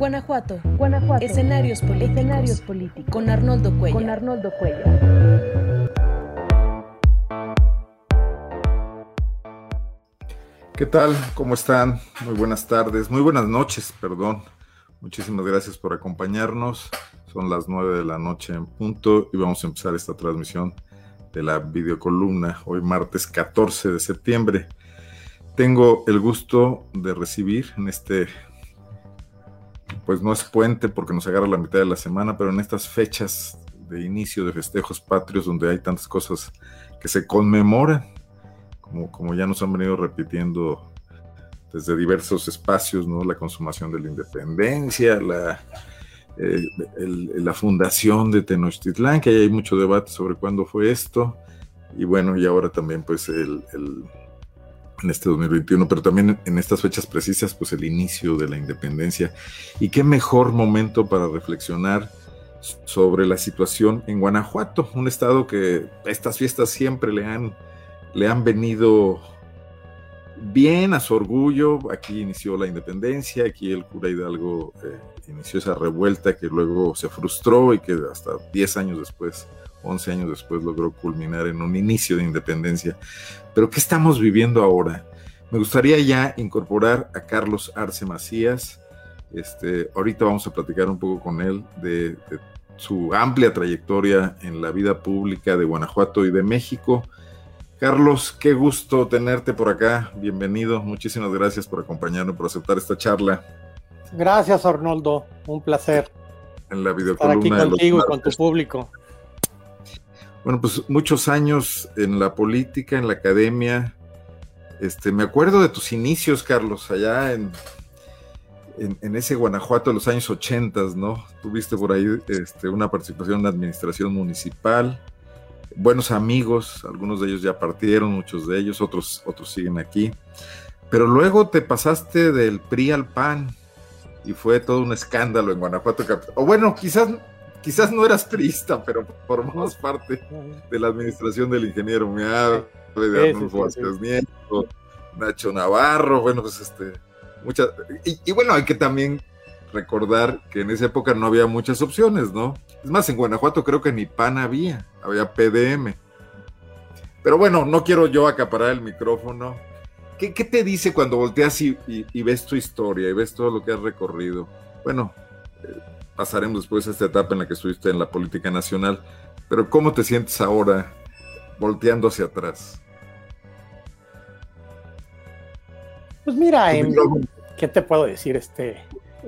Guanajuato. Guanajuato. Escenarios políticos. Escenarios políticos. Con Arnoldo Cuellar. Con Arnoldo Cuellar. ¿Qué tal? ¿Cómo están? Muy buenas tardes, muy buenas noches, perdón. Muchísimas gracias por acompañarnos. Son las nueve de la noche en punto y vamos a empezar esta transmisión de la videocolumna hoy martes 14 de septiembre. Tengo el gusto de recibir en este, pues no es puente porque nos agarra la mitad de la semana, pero en estas fechas de inicio de festejos patrios donde hay tantas cosas que se conmemoran, como, como ya nos han venido repitiendo desde diversos espacios, ¿no? La consumación de la independencia, la, eh, la fundación de Tenochtitlán, que ahí hay mucho debate sobre cuándo fue esto, y bueno, y ahora también pues el, en este 2021, pero también en estas fechas precisas, pues el inicio de la independencia. Y qué mejor momento para reflexionar sobre la situación en Guanajuato, un estado que estas fiestas siempre le han, le han venido bien a su orgullo. Aquí inició la independencia, aquí el cura Hidalgo eh, inició esa revuelta que luego se frustró y que hasta 10 años después, 11 años después logró culminar en un inicio de independencia. Pero ¿qué estamos viviendo ahora? Me gustaría ya incorporar a Carlos Arce Macías. Este, ahorita vamos a platicar un poco con él de, de su amplia trayectoria en la vida pública de Guanajuato y de México. Carlos, qué gusto tenerte por acá. Bienvenido. Muchísimas gracias por acompañarnos, por aceptar esta charla. Gracias, Arnoldo. Un placer. En la Estar aquí contigo y con tu público. Bueno, pues muchos años en la política, en la academia. Este, me acuerdo de tus inicios, Carlos, allá en, en, ese Guanajuato de los años 80, ¿no? Tuviste por ahí este, una participación en la administración municipal buenos amigos, algunos de ellos ya partieron, muchos de ellos, otros, otros siguen aquí. Pero luego te pasaste del PRI al PAN y fue todo un escándalo en Guanajuato. O bueno, quizás, quizás no eras priista, pero formabas parte de la administración del ingeniero Meado, de Arnulfo Vázquez Nieto, Nacho Navarro, bueno, pues este, muchas. Y, y bueno, hay que también recordar que en esa época no había muchas opciones, ¿no? Es más, en Guanajuato creo que ni PAN había, había PDM. Pero bueno, no quiero yo acaparar el micrófono. ¿Qué, qué te dice cuando volteas y, y, y, ves tu historia y ves todo lo que has recorrido? Bueno, pasaremos después a esta etapa en la que estuviste en la política nacional, pero ¿cómo te sientes ahora volteando hacia atrás? Pues mira, ¿qué te puedo decir? Este,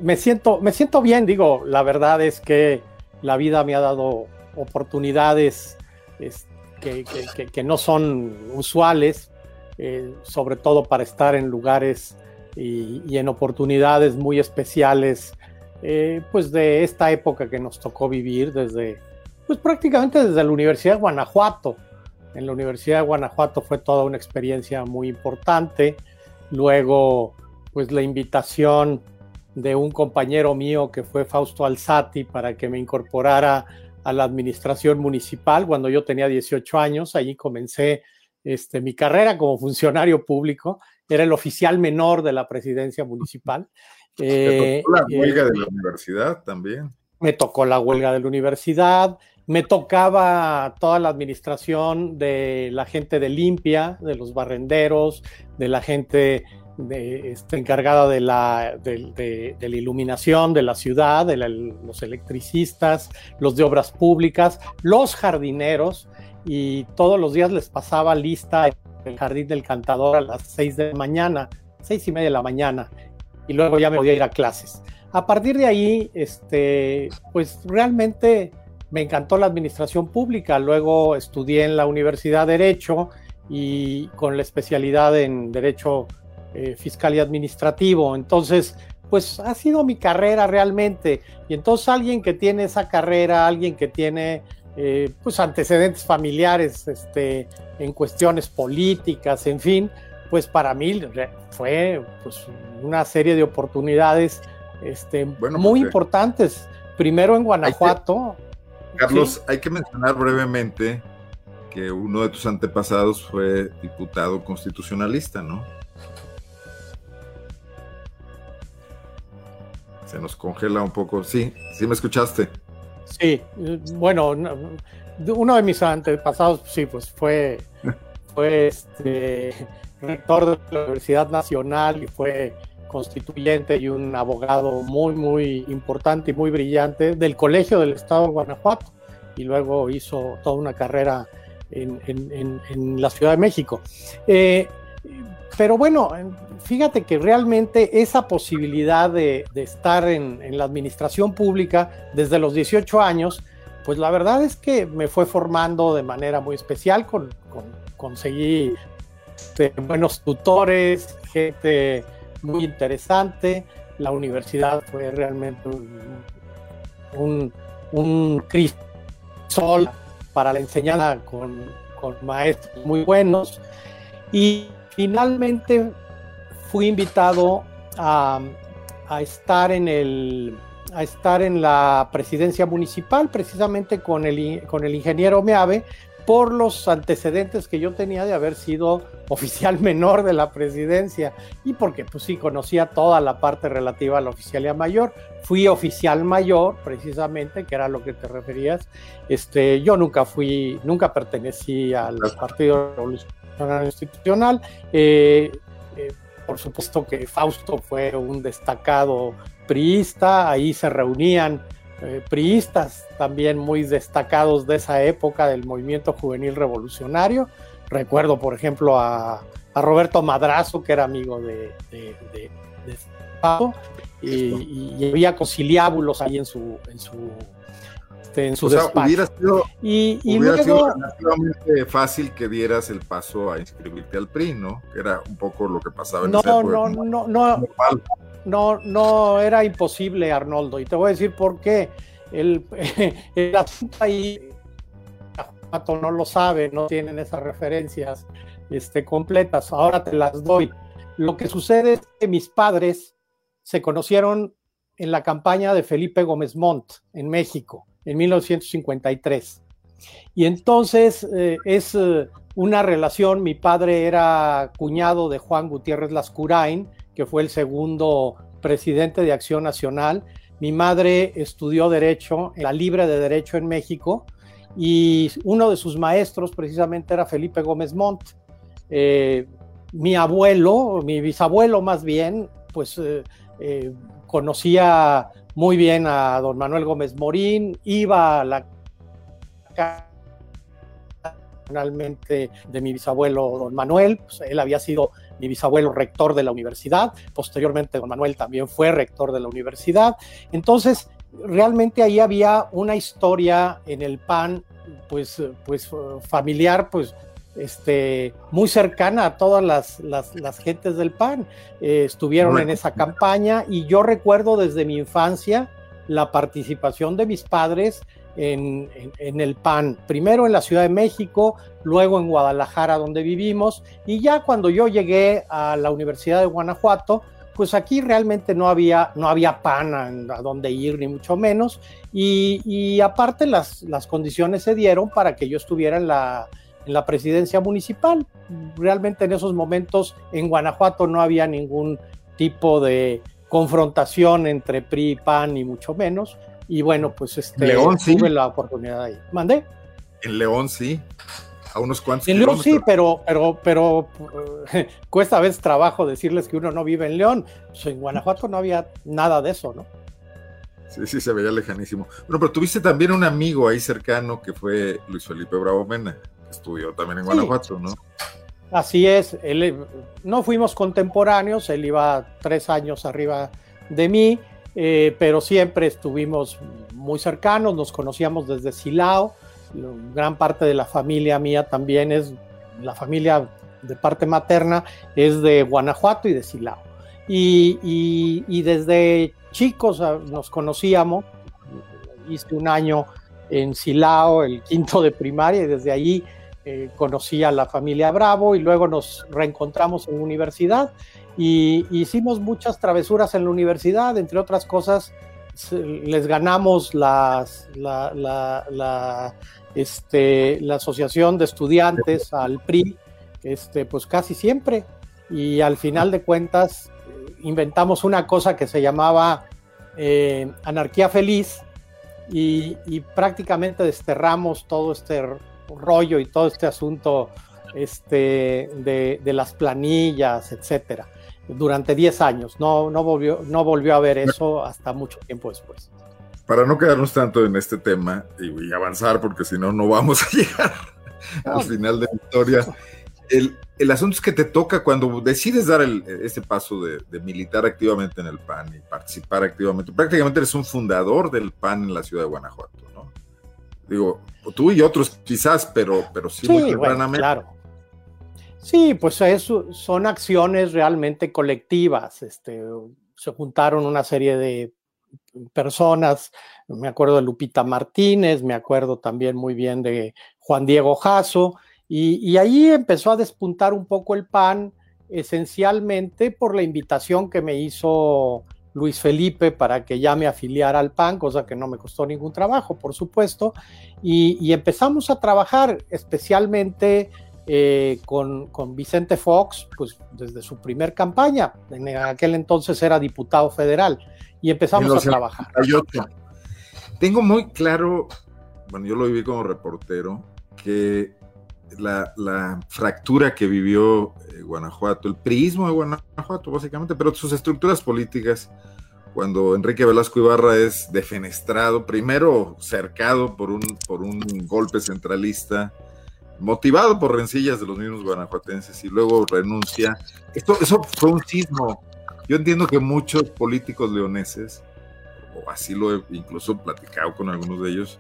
me siento, me siento bien, digo, la verdad es que la vida me ha dado oportunidades es, que, que, que, no son usuales, eh, sobre todo para estar en lugares y, y en oportunidades muy especiales, eh, pues de esta época que nos tocó vivir desde, pues prácticamente desde la Universidad de Guanajuato. En la Universidad de Guanajuato fue toda una experiencia muy importante. Luego, pues la invitación de un compañero mío que fue Fausto Alzati para que me incorporara a la administración municipal cuando yo tenía 18 años. Allí comencé este, mi carrera como funcionario público. Era el oficial menor de la presidencia municipal. Eh, la huelga eh, de la universidad también. Me tocó la huelga de la universidad. Me tocaba toda la administración de la gente de limpia, de los barrenderos, de la gente de, este, encargada de la, de, de, de la, iluminación de la ciudad, de la, los electricistas, los de obras públicas, los jardineros, y todos los días les pasaba lista en el jardín del cantador a las seis de la mañana, seis y media de la mañana, y luego ya me podía ir a clases. A partir de ahí, este, pues realmente me encantó la administración pública, luego estudié en la Universidad de Derecho y con la especialidad en Derecho eh, fiscal y administrativo. Entonces, pues ha sido mi carrera realmente. Y entonces alguien que tiene esa carrera, alguien que tiene eh, pues antecedentes familiares este, en cuestiones políticas, en fin, pues para mí fue pues, una serie de oportunidades este, bueno, muy importantes. Primero en Guanajuato. Que, Carlos, ¿sí? hay que mencionar brevemente que uno de tus antepasados fue diputado constitucionalista, ¿no? Se nos congela un poco. Sí, sí me escuchaste. Sí, bueno, uno de mis antepasados, sí, pues fue, fue este, rector de la Universidad Nacional y fue constituyente y un abogado muy, muy importante y muy brillante del Colegio del Estado de Guanajuato y luego hizo toda una carrera en, en, la Ciudad de México. Eh, pero bueno, fíjate que realmente esa posibilidad de, estar en, la administración pública desde los 18 años, pues la verdad es que me fue formando de manera muy especial, con, conseguí buenos tutores, gente muy interesante, la universidad fue realmente un, un, crisol para la enseñanza con, con maestros muy buenos. Y Finalmente fui invitado a, estar en el a estar en la presidencia municipal, precisamente con el, con el ingeniero Meave, por los antecedentes que yo tenía de haber sido oficial menor de la presidencia y porque pues sí conocía toda la parte relativa a la oficialía mayor. Fui oficial mayor, precisamente, que era lo que te referías. Este, yo nunca fui, nunca pertenecí al Partido Revolucionario institucional. Eh, eh, por supuesto que Fausto fue un destacado priista, ahí se reunían eh, priistas también muy destacados de esa época del movimiento juvenil revolucionario. Recuerdo, por ejemplo, a, Roberto Madrazo, que era amigo de, de, Fausto, y, y, había conciliábulos ahí en su, en su este, en su Hubiera sido, y, relativamente fácil que dieras el paso a inscribirte al PRI, ¿no? Que era un poco lo que pasaba en no, no, no, no, no, no, era imposible, Arnoldo, y te voy a decir por qué. El, el asunto ahí, no lo sabe, no tienen esas referencias este, completas, ahora te las doy. Lo que sucede es que mis padres se conocieron en la campaña de Felipe Gómez Montt en México en 1953. Y entonces eh, es eh, una relación, mi padre era cuñado de Juan Gutiérrez Lascurain, que fue el segundo presidente de Acción Nacional. Mi madre estudió Derecho, la Libre de Derecho en México, y uno de sus maestros precisamente era Felipe Gómez Montt. Eh, mi abuelo, mi bisabuelo más bien, pues conocía muy bien a don Manuel Gómez Morín, iba a la de mi bisabuelo don Manuel, pues, él había sido mi bisabuelo rector de la universidad, posteriormente don Manuel también fue rector de la universidad, entonces realmente ahí había una historia en el PAN pues, pues familiar pues este, muy cercana a todas las, las, gentes del PAN. Eh, estuvieron en esa campaña y yo recuerdo desde mi infancia la participación de mis padres en, el PAN, primero en la Ciudad de México, luego en Guadalajara donde vivimos y ya cuando yo llegué a la Universidad de Guanajuato, pues aquí realmente no había, no había PAN a, dónde ir ni mucho menos y, y aparte las, las condiciones se dieron para que yo estuviera en la en la presidencia municipal. Realmente en esos momentos en Guanajuato no había ningún tipo de confrontación entre PRI y PAN, ni mucho menos. Y bueno, pues este, León, sí. tuve la oportunidad ahí. ¿Mandé? En León sí. A unos cuantos. En León sí, pero, pero, pero cuesta a veces trabajo decirles que uno no vive en León. Pues en Guanajuato no había nada de eso, ¿no? Sí, sí, se veía lejanísimo. Bueno, pero tuviste también un amigo ahí cercano que fue Luis Felipe Bravo Mena estudió también en Guanajuato, ¿no? Así es, él, no fuimos contemporáneos, él iba tres años arriba de mí, eh, pero siempre estuvimos muy cercanos, nos conocíamos desde Silao, gran parte de la familia mía también es, la familia de parte materna es de Guanajuato y de Silao. Y, y desde chicos ah, nos conocíamos, hice un año en Silao, el quinto de primaria, y desde allí eh, conocí a la familia Bravo y luego nos reencontramos en universidad y hicimos muchas travesuras en la universidad, entre otras cosas les ganamos la, la, este, la asociación de estudiantes al PRI, este, pues casi siempre. Y al final de cuentas inventamos una cosa que se llamaba eh, Anarquía Feliz y, prácticamente desterramos todo este rollo y todo este asunto este, de, las planillas, etcétera, durante 10 años. No, no, volvió, no volvió a ver eso hasta mucho tiempo después. Para no quedarnos tanto en este tema y, avanzar, porque si no, no vamos a llegar al final de la historia. El, el, asunto es que te toca cuando decides dar el, este paso de, de, militar activamente en el PAN y participar activamente. Prácticamente eres un fundador del PAN en la ciudad de Guanajuato, ¿no? Digo, tú y otros quizás, pero, pero sí, muy tempranamente. claro. Sí, pues son acciones realmente colectivas. Este, se juntaron una serie de personas, me acuerdo de Lupita Martínez, me acuerdo también muy bien de Juan Diego Jasso, y, ahí empezó a despuntar un poco el PAN, esencialmente por la invitación que me hizo Luis Felipe para que ya me afiliara al PAN, cosa que no me costó ningún trabajo, por supuesto, y, empezamos a trabajar especialmente eh, con, Vicente Fox, pues desde su primer campaña, en aquel entonces era diputado federal, y empezamos a trabajar. Tengo muy claro, bueno, yo lo viví como reportero, que la, fractura que vivió eh, Guanajuato, el prismo de Guanajuato, básicamente, pero sus estructuras políticas, cuando Enrique Velasco Ibarra es defenestrado, primero cercado por un, por un golpe centralista, motivado por rencillas de los mismos guanajuatenses y luego renuncia. Esto, eso fue un sismo. Yo entiendo que muchos políticos leoneses, o así lo he incluso platicado con algunos de ellos,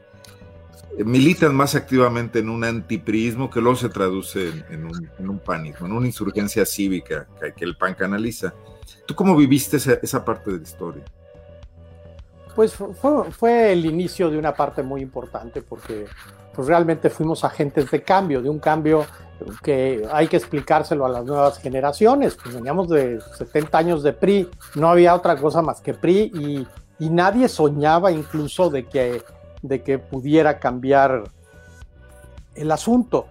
eh, militan más activamente en un antiprismo que luego se traduce en, un, en panismo, en una insurgencia cívica que, el PAN canaliza. ¿Tú cómo viviste esa, parte de la historia? Pues fue, el inicio de una parte muy importante porque pues realmente fuimos agentes de cambio, de un cambio que hay que explicárselo a las nuevas generaciones. Pues veníamos de 70 años de PRI, no había otra cosa más que PRI y, y nadie soñaba incluso de que de que pudiera cambiar el asunto.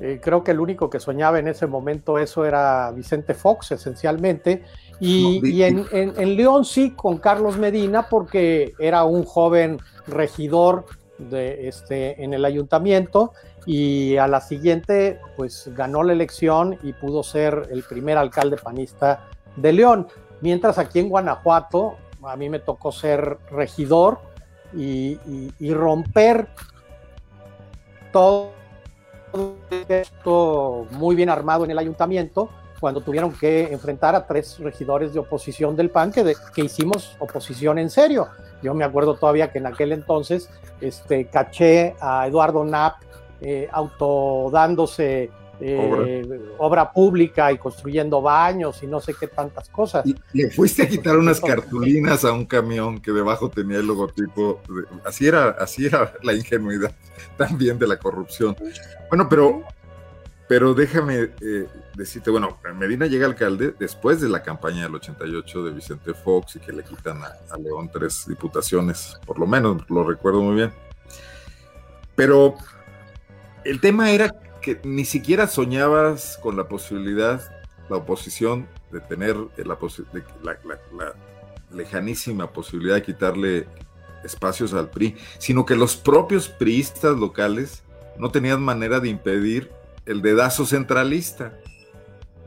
Eh, creo que el único que soñaba en ese momento eso era Vicente Fox, esencialmente, y, en, León sí con Carlos Medina, porque era un joven regidor de este, en el ayuntamiento y a la siguiente pues ganó la elección y pudo ser el primer alcalde panista de León. Mientras aquí en Guanajuato a mí me tocó ser regidor y, romper todo esto muy bien armado en el ayuntamiento cuando tuvieron que enfrentar a tres regidores de oposición del PAN que, que hicimos oposición en serio. Yo me acuerdo todavía que en aquel entonces este, caché a Eduardo Knapp eh, autodándose eh, obra. pública y construyendo baños y no sé qué tantas cosas. Y le fuiste a quitar unas cartulinas a un camión que debajo tenía el logotipo. así era, así era la ingenuidad también de la corrupción. Bueno, pero, pero déjame eh, decirte, bueno, Medina llega alcalde después de la campaña del 88 de Vicente Fox y que le quitan a, León tres diputaciones, por lo menos lo recuerdo muy bien. Pero el tema era que ni siquiera soñabas con la posibilidad, la oposición, de tener la, la, lejanísima posibilidad de quitarle espacios al PRI, sino que los propios priistas locales no tenían manera de impedir el dedazo centralista,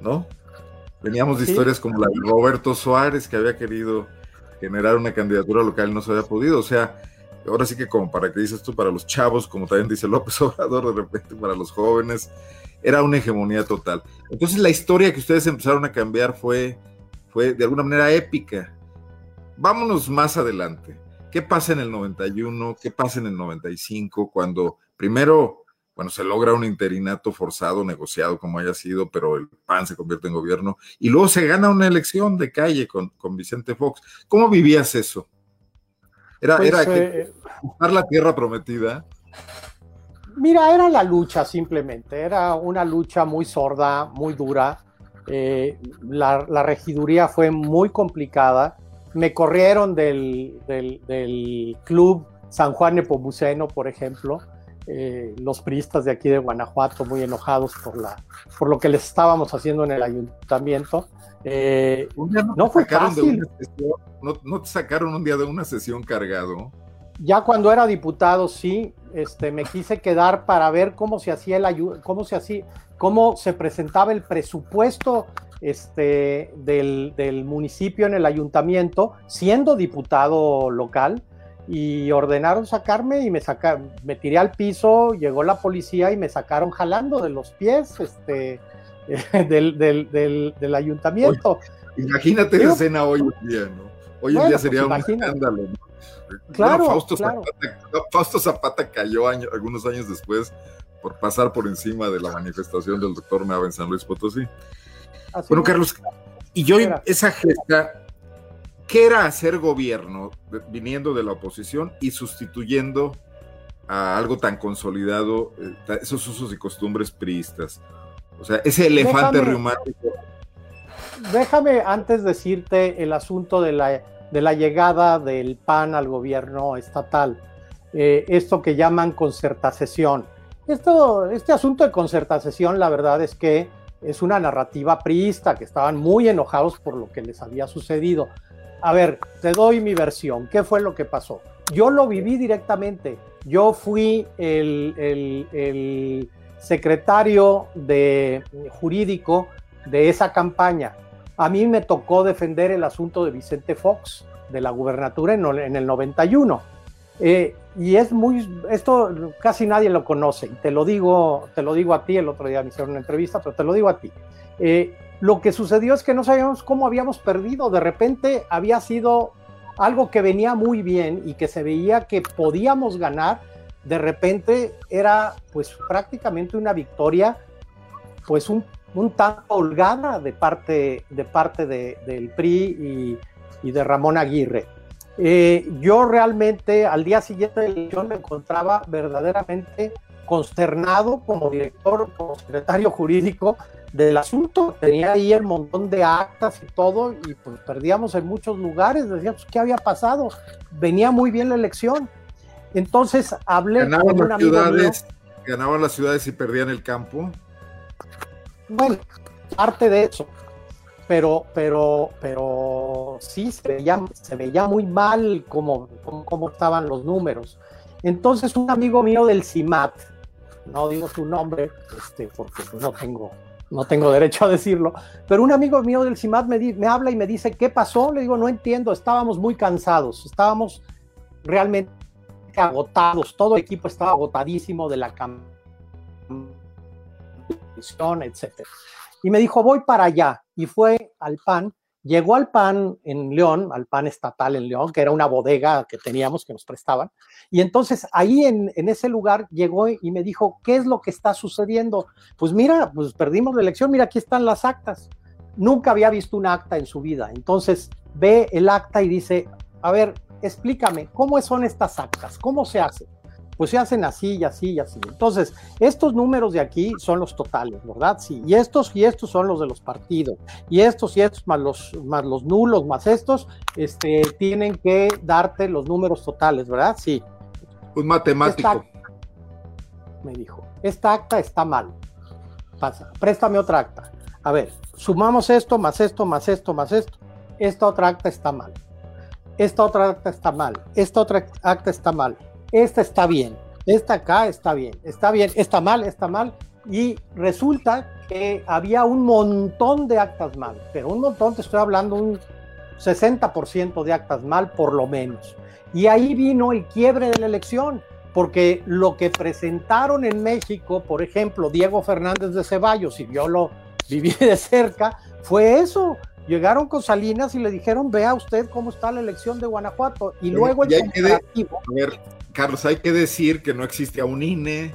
¿no? Veníamos de historias como la de Roberto Suárez, que había querido generar una candidatura local y no se había podido. O sea, ahora sí que como para que dices tú, para los chavos, como también dice López Obrador, de repente para los jóvenes, era una hegemonía total. Entonces la historia que ustedes empezaron a cambiar fue, fue de alguna manera épica. Vámonos más adelante. ¿Qué pasa en el 91? ¿Qué pasa en el 95? Cuando primero, bueno, se logra un interinato forzado, negociado como haya sido, pero el PAN se convierte en gobierno y luego se gana una elección de calle con, con Vicente Fox. ¿Cómo vivías eso? Era, pues, eh, la tierra prometida. Mira, era la lucha simplemente, era una lucha muy sorda, muy dura. Eh, la, regiduría fue muy complicada. Me corrieron del, del, club San Juan Nepomuceno, por ejemplo, eh, los priistas de aquí de Guanajuato muy enojados por, la, por lo que les estábamos haciendo en el ayuntamiento. Eh, no, fue fácil. no, no, te sacaron un día de una sesión cargado? Ya cuando era diputado, sí, este, me quise quedar para ver cómo se hacía el cómo se hacía, cómo se presentaba el presupuesto este, del, del, municipio en el ayuntamiento, siendo diputado local, y ordenaron sacarme y me sacaron, me tiré al piso, llegó la policía y me sacaron jalando de los pies este, del, del, del, ayuntamiento. imagínate la escena hoy en día, ¿no? Hoy en día sería pues un escándalo, ¿no? Claro, Fausto, Zapata, Fausto, Zapata, cayó algunos años después por pasar por encima de la manifestación del doctor Nava en San Luis Potosí. bueno, Carlos, y yo esa gesta ¿Qué era hacer gobierno viniendo de la oposición y sustituyendo a algo tan consolidado, eh, esos usos y costumbres priistas? O sea, ese elefante reumático. Déjame antes decirte el asunto de la, de la llegada del PAN al gobierno estatal, eh, esto que llaman concertación. Esto, este asunto de concertación, la verdad es que es una narrativa priista, que estaban muy enojados por lo que les había sucedido. A ver, te doy mi versión. ¿Qué fue lo que pasó? Yo lo viví directamente. Yo fui el, secretario de, jurídico de esa campaña. A mí me tocó defender el asunto de Vicente Fox de la gubernatura en, el 91. Eh, y es muy, esto casi nadie lo conoce. Te lo digo, te lo digo a ti. El otro día me hicieron una entrevista, pero te lo digo a ti. Eh, lo que sucedió es que no sabíamos cómo habíamos perdido. De repente había sido algo que venía muy bien y que se veía que podíamos ganar. De repente era pues prácticamente una victoria, pues un, un tanto holgada de parte, de parte del PRI y, de Ramón Aguirre. Eh, yo realmente al día siguiente de la elección me encontraba verdaderamente consternado como director, como secretario jurídico del asunto. Tenía ahí el montón de actas y todo, y pues perdíamos en muchos lugares. Decíamos, ¿qué había pasado? Venía muy bien la elección. Entonces hablé ¿Ganaban con un amigo ciudades, ¿Ganaban las ciudades y perdían el campo? Bueno, parte de eso. Pero, pero, pero sí se veía, se veía muy mal cómo, cómo, estaban los números. Entonces, un amigo mío del CIMAT, no digo su nombre, este, porque no tengo no tengo derecho a decirlo, pero un amigo mío del CIMAT me, me habla y me dice, ¿qué pasó? Le digo, no entiendo, estábamos muy cansados, estábamos realmente agotados, todo el equipo estaba agotadísimo de la campaña, etcétera. Y me dijo, voy para allá, y fue al PAN, Llegó al PAN en León, al PAN estatal en León, que era una bodega que teníamos que nos prestaban. Y entonces ahí en, ese lugar llegó y me dijo, ¿qué es lo que está sucediendo? Pues mira, pues perdimos la elección, mira, aquí están las actas. Nunca había visto un acta en su vida. Entonces ve el acta y dice, a ver, explícame, ¿cómo son estas actas? ¿Cómo se hace? pues se hacen así y así y así. Entonces, estos números de aquí son los totales, ¿verdad? Sí, y estos y estos son los de los partidos, y estos y estos más los, más los nulos, más estos, este, tienen que darte los números totales, ¿verdad? Sí. Un matemático. me dijo, esta acta está mal. Pasa, préstame otra acta. A ver, sumamos esto, más esto, más esto, más esto. Esta otra acta está mal. Esta otra acta está mal. Esta otra acta está mal esta está bien, esta acá está bien, está bien, está mal, está mal. Y resulta que había un montón de actas mal, pero un montón, te estoy hablando, un 60% de actas mal por lo menos. Y ahí vino el quiebre de la elección, porque lo que presentaron en México, por ejemplo, Diego Fernández de Ceballos, y yo lo viví de cerca, fue eso. Llegaron con Salinas y le dijeron, vea usted cómo está la elección de Guanajuato. Y luego el comparativo... Carlos, hay que decir que no existía un INE,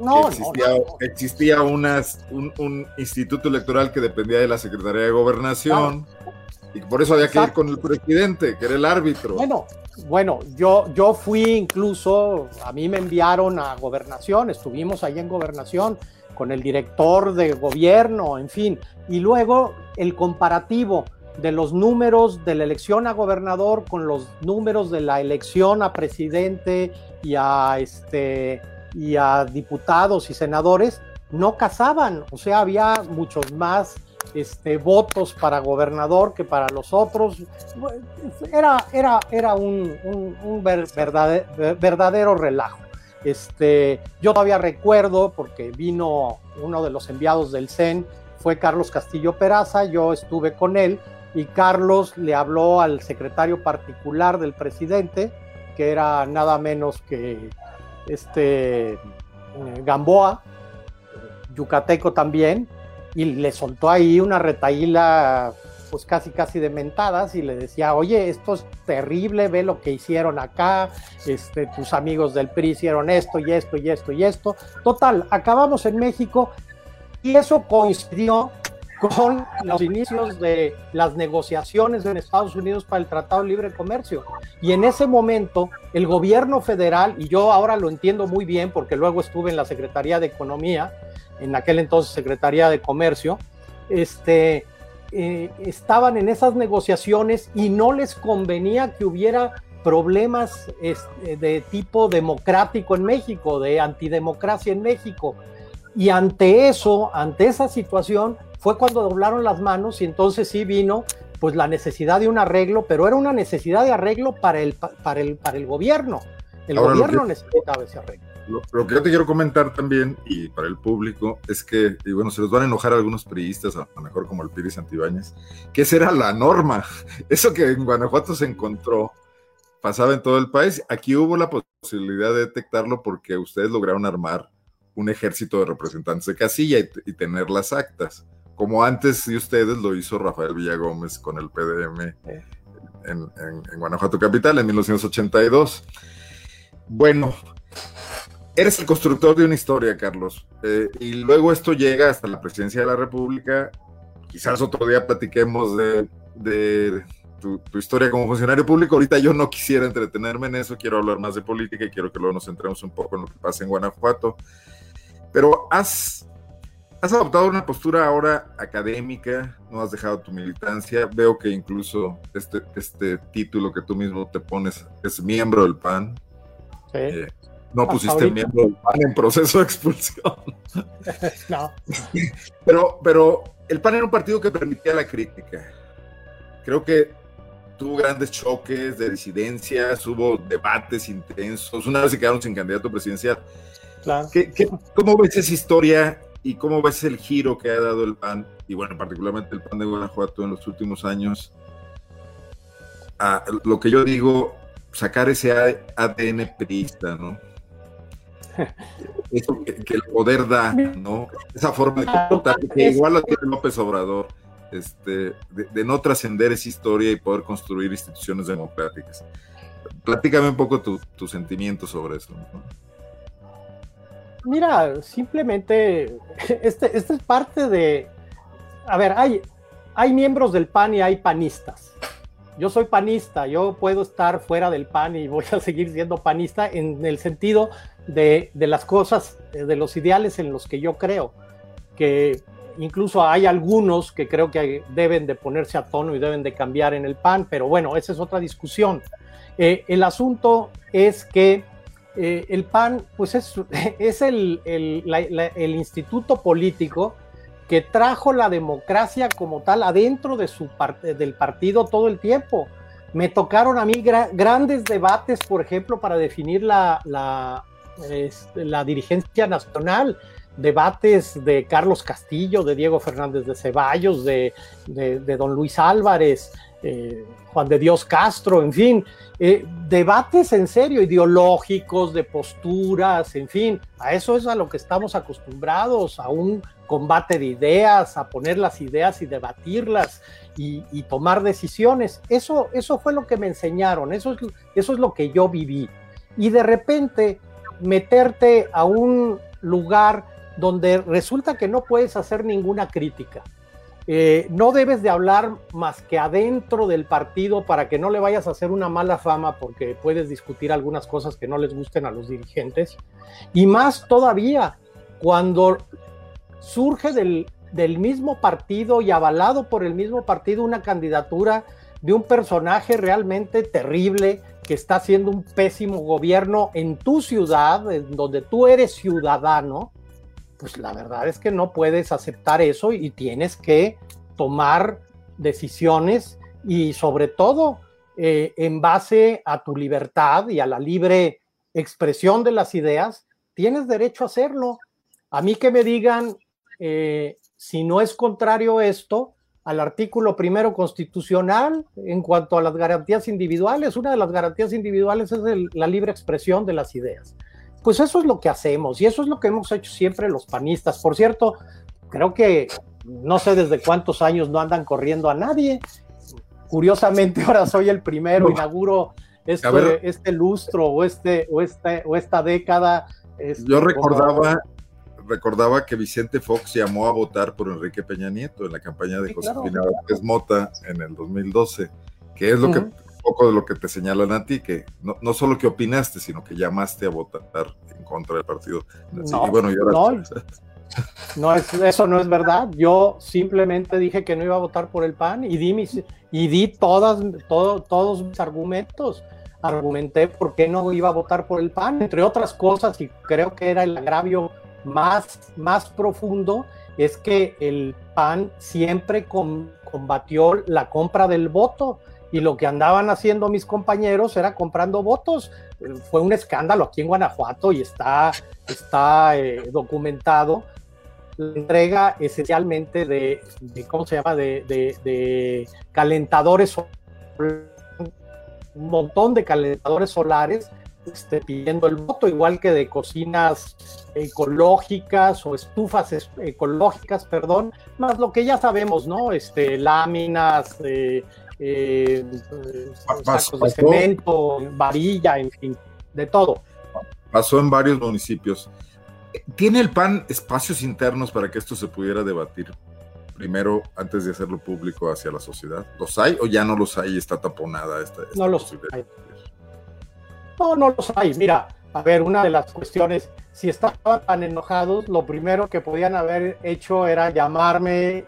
no, existía, existía unas, un, instituto electoral que dependía de la Secretaría de Gobernación. Y por eso había que ir con el presidente, que era el árbitro. Bueno, bueno, yo, yo fui incluso, a mí me enviaron a gobernación, estuvimos ahí en gobernación con el director de gobierno, en fin, y luego el comparativo de los números de la elección a gobernador con los números de la elección a presidente y a este y a diputados y senadores no casaban, o sea, había muchos más este, votos para gobernador que para los otros. Era, era, era un, un, verdadero, verdadero, relajo. Este, yo todavía recuerdo, porque vino uno de los enviados del CEN, fue Carlos Castillo Peraza, yo estuve con él y Carlos le habló al secretario particular del presidente, que era nada menos que este Gamboa, yucateco también, y le soltó ahí una retaíla pues casi casi de mentadas y le decía, oye, esto es terrible, ve lo que hicieron acá, este, tus amigos del PRI hicieron esto y esto y esto y esto. Total, acabamos en México y eso coincidió con los inicios de las negociaciones en Estados Unidos para el Tratado de Libre Comercio. Y en ese momento, el gobierno federal, y yo ahora lo entiendo muy bien porque luego estuve en la Secretaría de Economía, en aquel entonces Secretaría de Comercio, este, eh, estaban en esas negociaciones y no les convenía que hubiera problemas este, de tipo democrático en México, de antidemocracia en México. Y ante eso, ante esa situación, fue cuando doblaron las manos y entonces sí vino pues la necesidad de un arreglo, pero era una necesidad de arreglo para el, para el, para el gobierno. El gobierno necesitaba ese arreglo. Lo, que yo te quiero comentar también, y para el público, es que, y bueno, se los van a enojar algunos periodistas, a lo mejor como el Piri Santibáñez, que esa era la norma. Eso que en Guanajuato se encontró pasaba en todo el país. Aquí hubo la posibilidad de detectarlo porque ustedes lograron armar un ejército de representantes de casilla y, tener las actas, como antes de ustedes lo hizo Rafael Villagómez con el PDM en, en Guanajuato Capital en 1982. Bueno, eres el constructor de una historia, Carlos. Eh, y luego esto llega hasta la presidencia de la República. Quizás otro día platiquemos de, tu, historia como funcionario público. Ahorita yo no quisiera entretenerme en eso, quiero hablar más de política y quiero que luego nos centremos un poco en lo que pasa en Guanajuato. Pero has, has adoptado una postura ahora académica, no has dejado tu militancia. Veo que incluso este, este título que tú mismo te pones es miembro del PAN. Sí. Eh, no pusiste miembro del PAN en proceso de expulsión. no. Pero, pero el PAN era un partido que permitía la crítica. Creo que tuvo grandes choques de disidencias, hubo debates intensos. Una vez se quedaron sin candidato presidencial. Claro. cómo ves esa historia y cómo ves el giro que ha dado el PAN, y bueno, particularmente el PAN de Guanajuato en los últimos años? A lo que yo digo, sacar ese ADN priista, ¿no? Eso que, el poder da, ¿no? Esa forma de comportar, que igual lo tiene López Obrador, este, de, no trascender esa historia y poder construir instituciones democráticas. Platícame un poco tu, tu sentimiento sobre eso. Mira, simplemente, este, este es parte de, a ver, hay, hay miembros del PAN y hay panistas yo soy panista, yo puedo estar fuera del PAN y voy a seguir siendo panista en el sentido de, las cosas, eh, de los ideales en los que yo creo, que incluso hay algunos que creo que deben de ponerse a tono y deben de cambiar en el PAN, pero bueno, esa es otra discusión. Eh, el asunto es que eh, el PAN, pues es, es el, el instituto político que trajo la democracia como tal adentro de su del partido todo el tiempo. Me tocaron a mí grandes debates, por ejemplo, para definir la, la, la dirigencia nacional debates de Carlos Castillo, de Diego Fernández de Ceballos, de, don Luis Álvarez, eh, Juan de Dios Castro, en fin, eh, debates en serio, ideológicos, de posturas, en fin, a eso es a lo que estamos acostumbrados, a un combate de ideas, a poner las ideas y debatirlas y, tomar decisiones. Eso, eso fue lo que me enseñaron, eso es, eso es lo que yo viví. Y de repente meterte a un lugar donde resulta que no puedes hacer ninguna crítica, eh, no debes de hablar más que adentro del partido para que no le vayas a hacer una mala fama porque puedes discutir algunas cosas que no les gusten a los dirigentes. Y más todavía, cuando surge del, mismo partido y avalado por el mismo partido una candidatura de un personaje realmente terrible que está haciendo un pésimo gobierno en tu ciudad, en donde tú eres ciudadano, pues la verdad es que no puedes aceptar eso y tienes que tomar decisiones y sobre todo eh, en base a tu libertad y a la libre expresión de las ideas, tienes derecho a hacerlo. A mí que me digan eh, si no es contrario esto al artículo primero constitucional en cuanto a las garantías individuales. Una de las garantías individuales es la libre expresión de las ideas. Pues eso es lo que hacemos y eso es lo que hemos hecho siempre los panistas. Por cierto, creo que no sé desde cuántos años no andan corriendo a nadie. Curiosamente ahora soy el primero, inauguro este, este lustro o, este, o, este, o esta década. Este, Yo recordaba, recordaba que Vicente Fox llamó a votar por Enrique Peña Nieto en la campaña de Josefina Mota en el 2012, que es lo que poco de lo que te señalan a ti, que no, no, solo que opinaste, sino que llamaste a votar en contra del partido. No, y bueno, no, no es, eso no es verdad. Yo simplemente dije que no iba a votar por el PAN y di, mis, y di todas, todo, todos mis argumentos. Argumenté por qué no iba a votar por el PAN, entre otras cosas, y creo que era el agravio más, más profundo, es que el PAN siempre combatió la compra del voto y lo que andaban haciendo mis compañeros era comprando votos. Fue un escándalo aquí en Guanajuato y está, está eh, documentado. La entrega esencialmente de, ¿cómo se llama?, de, de, calentadores, un montón de calentadores solares este, pidiendo el voto, igual que de cocinas ecológicas o estufas ecológicas, perdón, más lo que ya sabemos, ¿no? Este, láminas, eh, eh, sacos de cemento, varilla, en fin, de todo. Pasó en varios municipios. ¿Tiene el PAN espacios internos para que esto se pudiera debatir primero antes de hacerlo público hacia la sociedad? ¿Los hay o ya no los hay y está taponada esta, No los hay. No, no los hay. Mira, a ver, una de las cuestiones, si estaban tan enojados, lo primero que podían haber hecho era llamarme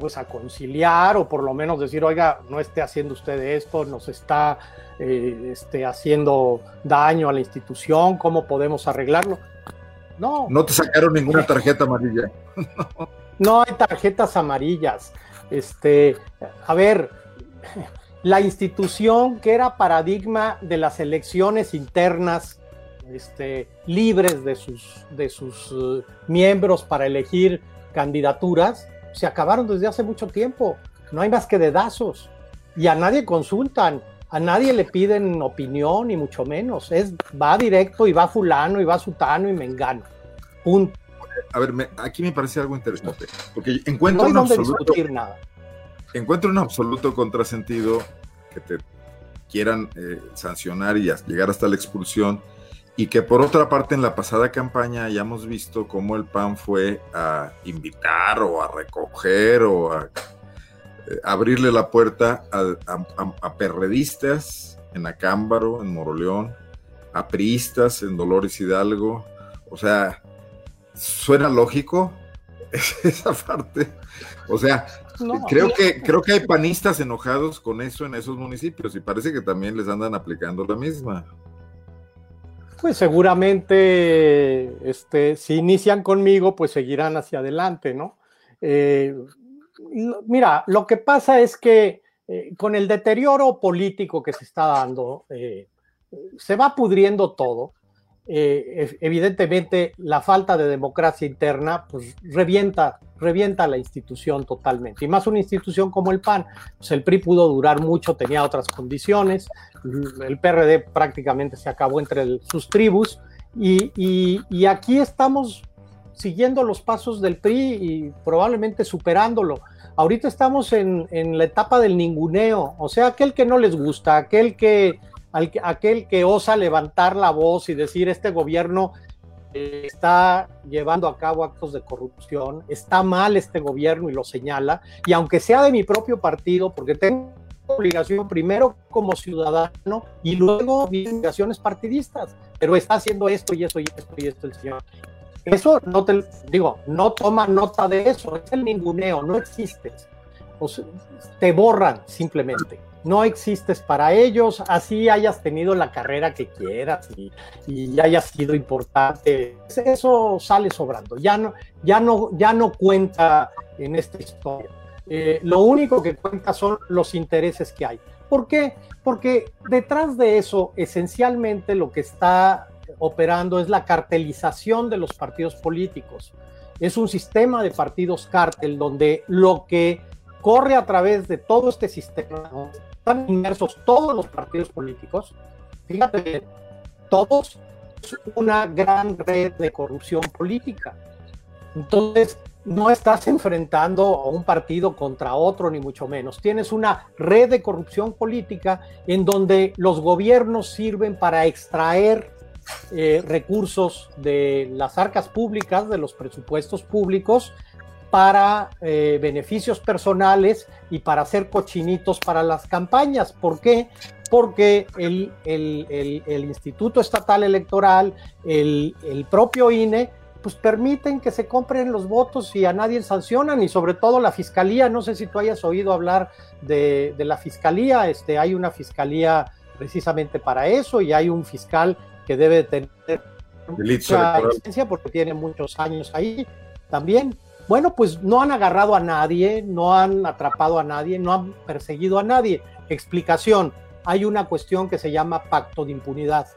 pues a conciliar o por lo menos decir, oiga, no esté haciendo usted esto, nos está eh, este, haciendo daño a la institución, ¿cómo podemos arreglarlo? No. No te sacaron ninguna tarjeta amarilla. no hay tarjetas amarillas. Este, a ver, la institución que era paradigma de las elecciones internas este, libres de sus, de sus uh, miembros para elegir candidaturas, se acabaron desde hace mucho tiempo. No hay más que dedazos. Y a nadie consultan, a nadie le piden opinión, ni mucho menos. Es, va directo y va fulano y va sutano y mengano. Punto. A ver, aquí me parece algo interesante, porque encuentro no hay absoluto, nada. Encuentro un absoluto contrasentido que te quieran eh, sancionar y llegar hasta la expulsión y que por otra parte en la pasada campaña hayamos visto cómo el PAN fue a invitar o a recoger o a eh, abrirle la puerta a, perredistas en Acámbaro, en Moroleón, a priistas en Dolores Hidalgo. O sea, suena lógico esa parte. O sea, creo, que, creo que hay panistas enojados con eso en esos municipios y parece que también les andan aplicando la misma. Pues seguramente, este, si inician conmigo, pues seguirán hacia adelante, ¿no? Eh, mira, lo que pasa es que eh, con el deterioro político que se está dando, eh, se va pudriendo todo. Evidentemente, la falta de democracia interna, pues revienta, revienta la institución totalmente. Y más una institución como el PAN. Pues el PRI pudo durar mucho, tenía otras condiciones, el PRD prácticamente se acabó entre sus tribus y, aquí estamos siguiendo los pasos del PRI y probablemente superándolo. Ahorita estamos en, la etapa del ninguneo, o sea, aquel que no les gusta, aquel que, aquel que osa levantar la voz y decir este gobierno está llevando a cabo actos de corrupción, está mal este gobierno y lo señala, y aunque sea de mi propio partido, porque tengo obligación primero como ciudadano y luego obligaciones partidistas, pero está haciendo esto y esto y esto y esto el señor. Eso no te digo, no toma nota de eso, es el ninguneo, no existe. te borran simplemente. No existes para ellos, así hayas tenido la carrera que quieras y, y hayas sido importante. Eso sale sobrando, ya no, ya no, ya no cuenta en esta historia. Eh, lo único que cuenta son los intereses que hay. ¿Por qué? Porque detrás de eso, esencialmente lo que está operando es la cartelización de los partidos políticos. Es un sistema de partidos cártel donde lo que corre a través de todo este sistema, están inmersos todos los partidos políticos, fíjate, todos es una gran red de corrupción política. Entonces, no estás enfrentando a un partido contra otro, ni mucho menos. Tienes una red de corrupción política en donde los gobiernos sirven para extraer eh, recursos de las arcas públicas, de los presupuestos públicos, para eh, beneficios personales y para hacer cochinitos para las campañas. ¿Por qué? Porque el, Instituto Estatal Electoral, el, propio INE, pues permiten que se compren los votos y a nadie sancionan y sobre todo la fiscalía, no sé si tú hayas oído hablar de, la fiscalía, este, hay una fiscalía precisamente para eso y hay un fiscal que debe tener mucha licencia porque tiene muchos años ahí también. Bueno, pues no han agarrado a nadie, no han atrapado a nadie, no han perseguido a nadie. Explicación, hay una cuestión que se llama pacto de impunidad.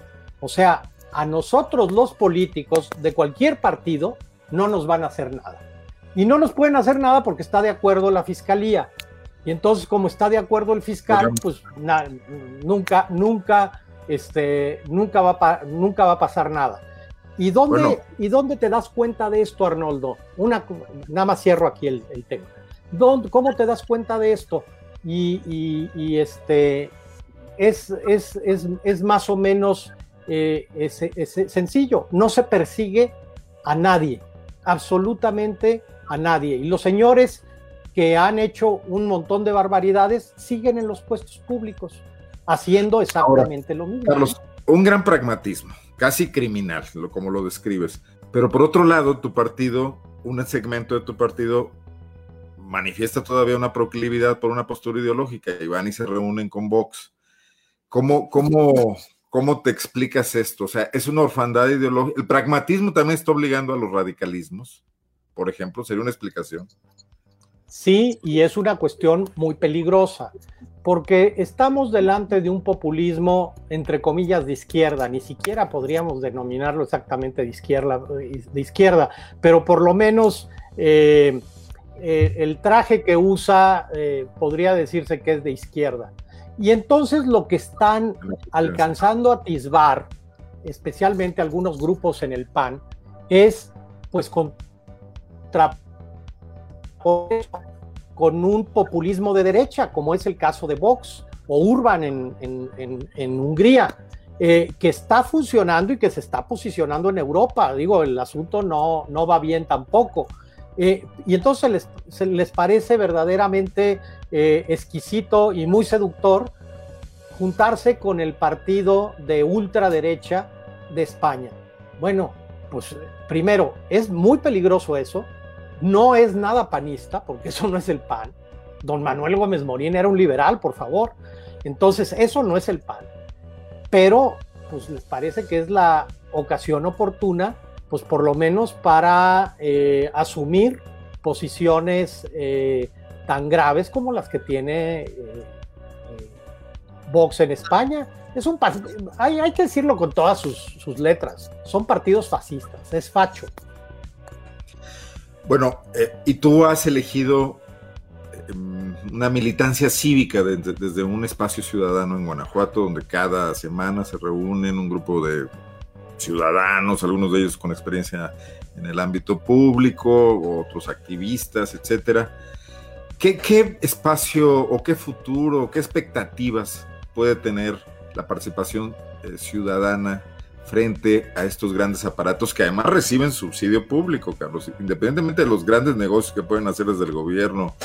O sea, a nosotros los políticos de cualquier partido no nos van a hacer nada. Y no nos pueden hacer nada porque está de acuerdo la fiscalía. Y entonces, como está de acuerdo el fiscal, pues nunca, nunca, este, nunca va, nunca va a pasar nada. ¿Y dónde, ¿Y dónde te das cuenta de esto, Arnoldo? Una, nada más cierro aquí el, tema. ¿Cómo te das cuenta de esto? Y, este, es, es, es, es, más o menos eh, sencillo. No se persigue a nadie, absolutamente a nadie. Y los señores que han hecho un montón de barbaridades siguen en los puestos públicos, haciendo exactamente lo mismo. Carlos, un gran pragmatismo casi criminal, como lo describes. Pero por otro lado, tu partido, un segmento de tu partido manifiesta todavía una proclividad por una postura ideológica y van y se reúnen con Vox. ¿Cómo, cómo, cómo te explicas esto? O sea, es una orfandad ideológica. El pragmatismo también está obligando a los radicalismos, por ejemplo, sería una explicación. Sí, y es una cuestión muy peligrosa, porque estamos delante de un populismo, entre comillas, de izquierda, ni siquiera podríamos denominarlo exactamente de izquierda, de izquierda pero por lo menos eh, eh, el traje que usa eh, podría decirse que es de izquierda. Y entonces lo que están alcanzando a atisbar, especialmente algunos grupos en el PAN, es pues contra con un populismo de derecha, como es el caso de Vox o Urban en, Hungría, eh, que está funcionando y que se está posicionando en Europa. Digo, el asunto no, no va bien tampoco. Eh, y entonces les, les parece verdaderamente eh, exquisito y muy seductor juntarse con el partido de ultraderecha de España. Bueno, pues primero, es muy peligroso eso, no es nada panista, porque eso no es el PAN. Don Manuel Gómez Morín era un liberal, por favor. Entonces, eso no es el PAN. Pero, pues les parece que es la ocasión oportuna, pues por lo menos para eh, asumir posiciones eh, tan graves como las que tiene eh, Vox en España. Es un hay, hay que decirlo con todas sus, sus letras. Son partidos fascistas, es facho. Bueno, eh, y tú has elegido em, una militancia cívica desde un espacio ciudadano en Guanajuato, donde cada semana se reúnen un grupo de ciudadanos, algunos de ellos con experiencia en el ámbito público, otros activistas, etcétera. ¿Qué, ¿Qué, espacio o qué futuro, qué expectativas puede tener la participación eh, ciudadana frente a estos grandes aparatos que además reciben subsidio público, Carlos, independientemente de los grandes negocios que pueden hacer desde el gobierno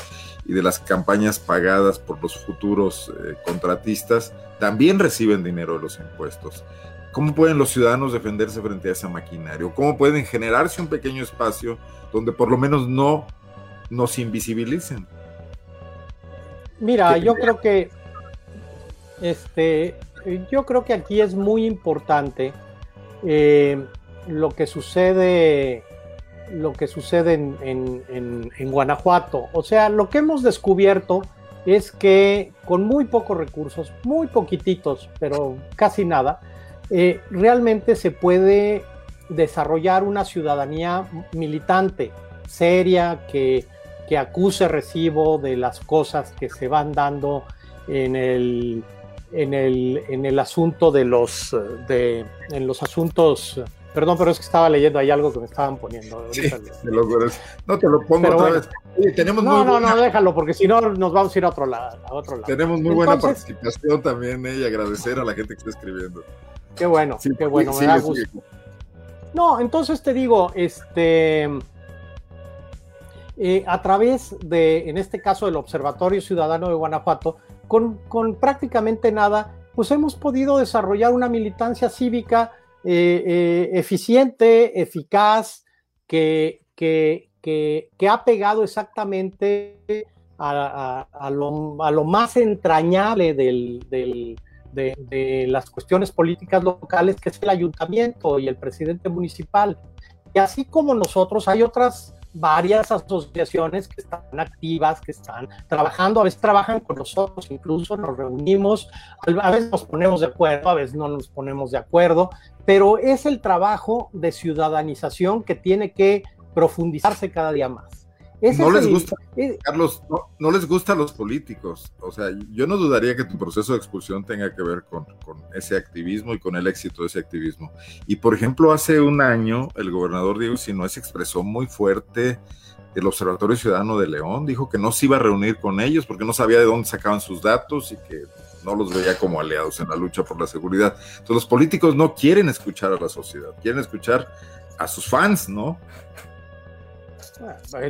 y de las campañas pagadas por los futuros eh, contratistas, también reciben dinero de los impuestos. ¿Cómo pueden los ciudadanos defenderse frente a esa maquinaria? ¿Cómo pueden generarse un pequeño espacio donde por lo menos no nos invisibilicen? Mira, yo creo que este, yo creo que aquí es muy importante eh, lo que sucede lo que sucede en, Guanajuato. O sea, lo que hemos descubierto es que con muy pocos recursos, muy poquititos, pero casi nada, eh, realmente se puede desarrollar una ciudadanía militante, seria, que, que acuse recibo de las cosas que se van dando en el, en el, en el asunto de los, de, en los asuntos Perdón, pero es que estaba leyendo ahí algo que me estaban poniendo. no te lo pongo otra vez. tenemos no, no, no, déjalo, porque si no nos vamos a ir a otro lado. A otro lado. Tenemos muy buena participación también eh, y agradecer a la gente que está escribiendo. Qué bueno, qué bueno, me da gusto. No, entonces te digo, este, eh, a través de, en este caso, del Observatorio Ciudadano de Guanajuato, con, prácticamente nada, pues hemos podido desarrollar una militancia cívica eh, eh, eficiente, eficaz, que, que, ha pegado exactamente a, lo, más entrañable de, las cuestiones políticas locales, que es el ayuntamiento y el presidente municipal. Y así como nosotros, hay otras varias asociaciones que están activas, que están trabajando, a veces trabajan con nosotros, incluso nos reunimos, a veces nos ponemos de acuerdo, a veces no nos ponemos de acuerdo, pero es el trabajo de ciudadanización que tiene que profundizarse cada día más no les gusta, Carlos, no, les gusta a los políticos. O sea, yo no dudaría que tu proceso de expulsión tenga que ver con, ese activismo y con el éxito de ese activismo. Y por ejemplo, hace un año el gobernador Diego Sinue se expresó muy fuerte el Observatorio Ciudadano de León, dijo que no se iba a reunir con ellos porque no sabía de dónde sacaban sus datos y que no los veía como aliados en la lucha por la seguridad. Entonces los políticos no quieren escuchar a la sociedad, quieren escuchar a sus fans, ¿no?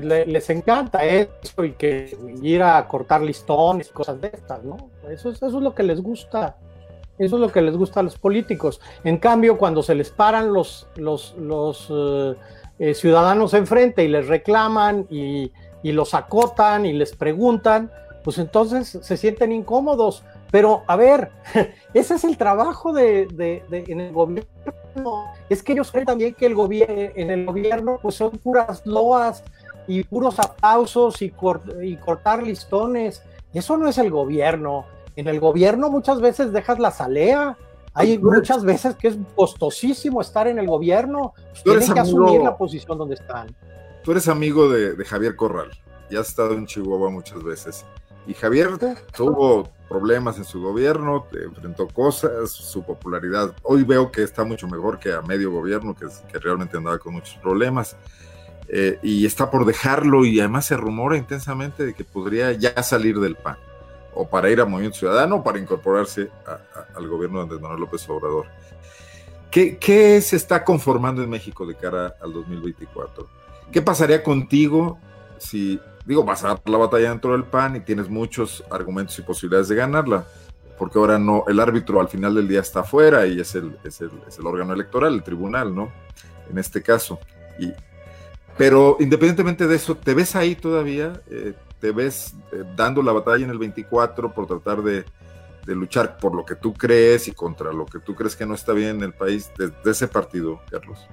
Les encanta eso y que ir a cortar listones y cosas de estas, ¿no? Eso, eso es lo que les gusta. Eso es lo que les gusta a los políticos. En cambio, cuando se les paran los, los, los eh, eh, ciudadanos enfrente y les reclaman y, y los acotan y les preguntan, pues entonces se sienten incómodos. Pero a ver, ese es el trabajo de, en el gobierno. Es que ellos creen también que el gobierno, en el gobierno pues son puras loas y puros aplausos y, y cortar listones. Eso no es el gobierno. En el gobierno muchas veces dejas la salea. Hay muchas veces que es costosísimo estar en el gobierno. Tienen que asumir la posición donde están. Tú eres amigo de, de Javier Corral y has estado en Chihuahua muchas veces. Y Javier tuvo problemas en su gobierno, enfrentó cosas, su popularidad. Hoy veo que está mucho mejor que a medio gobierno, que, realmente andaba con muchos problemas. Eh, y está por dejarlo y además se rumora intensamente de que podría ya salir del PAN, o para ir a Movimiento Ciudadano o para incorporarse al gobierno de Andrés Manuel López Obrador. ¿Qué, ¿Qué se está conformando en México de cara al 2024? ¿Qué pasaría contigo si digo, vas a dar la batalla dentro del PAN y tienes muchos argumentos y posibilidades de ganarla, porque ahora no, el árbitro al final del día está afuera y es el, es el, es el órgano electoral, el tribunal, ¿no? En este caso. Y, pero independientemente de eso, ¿te ves ahí todavía? Eh, ¿Te ves eh, dando la batalla en el 24 por tratar de, de, luchar por lo que tú crees y contra lo que tú crees que no está bien en el país de, de ese partido, Carlos?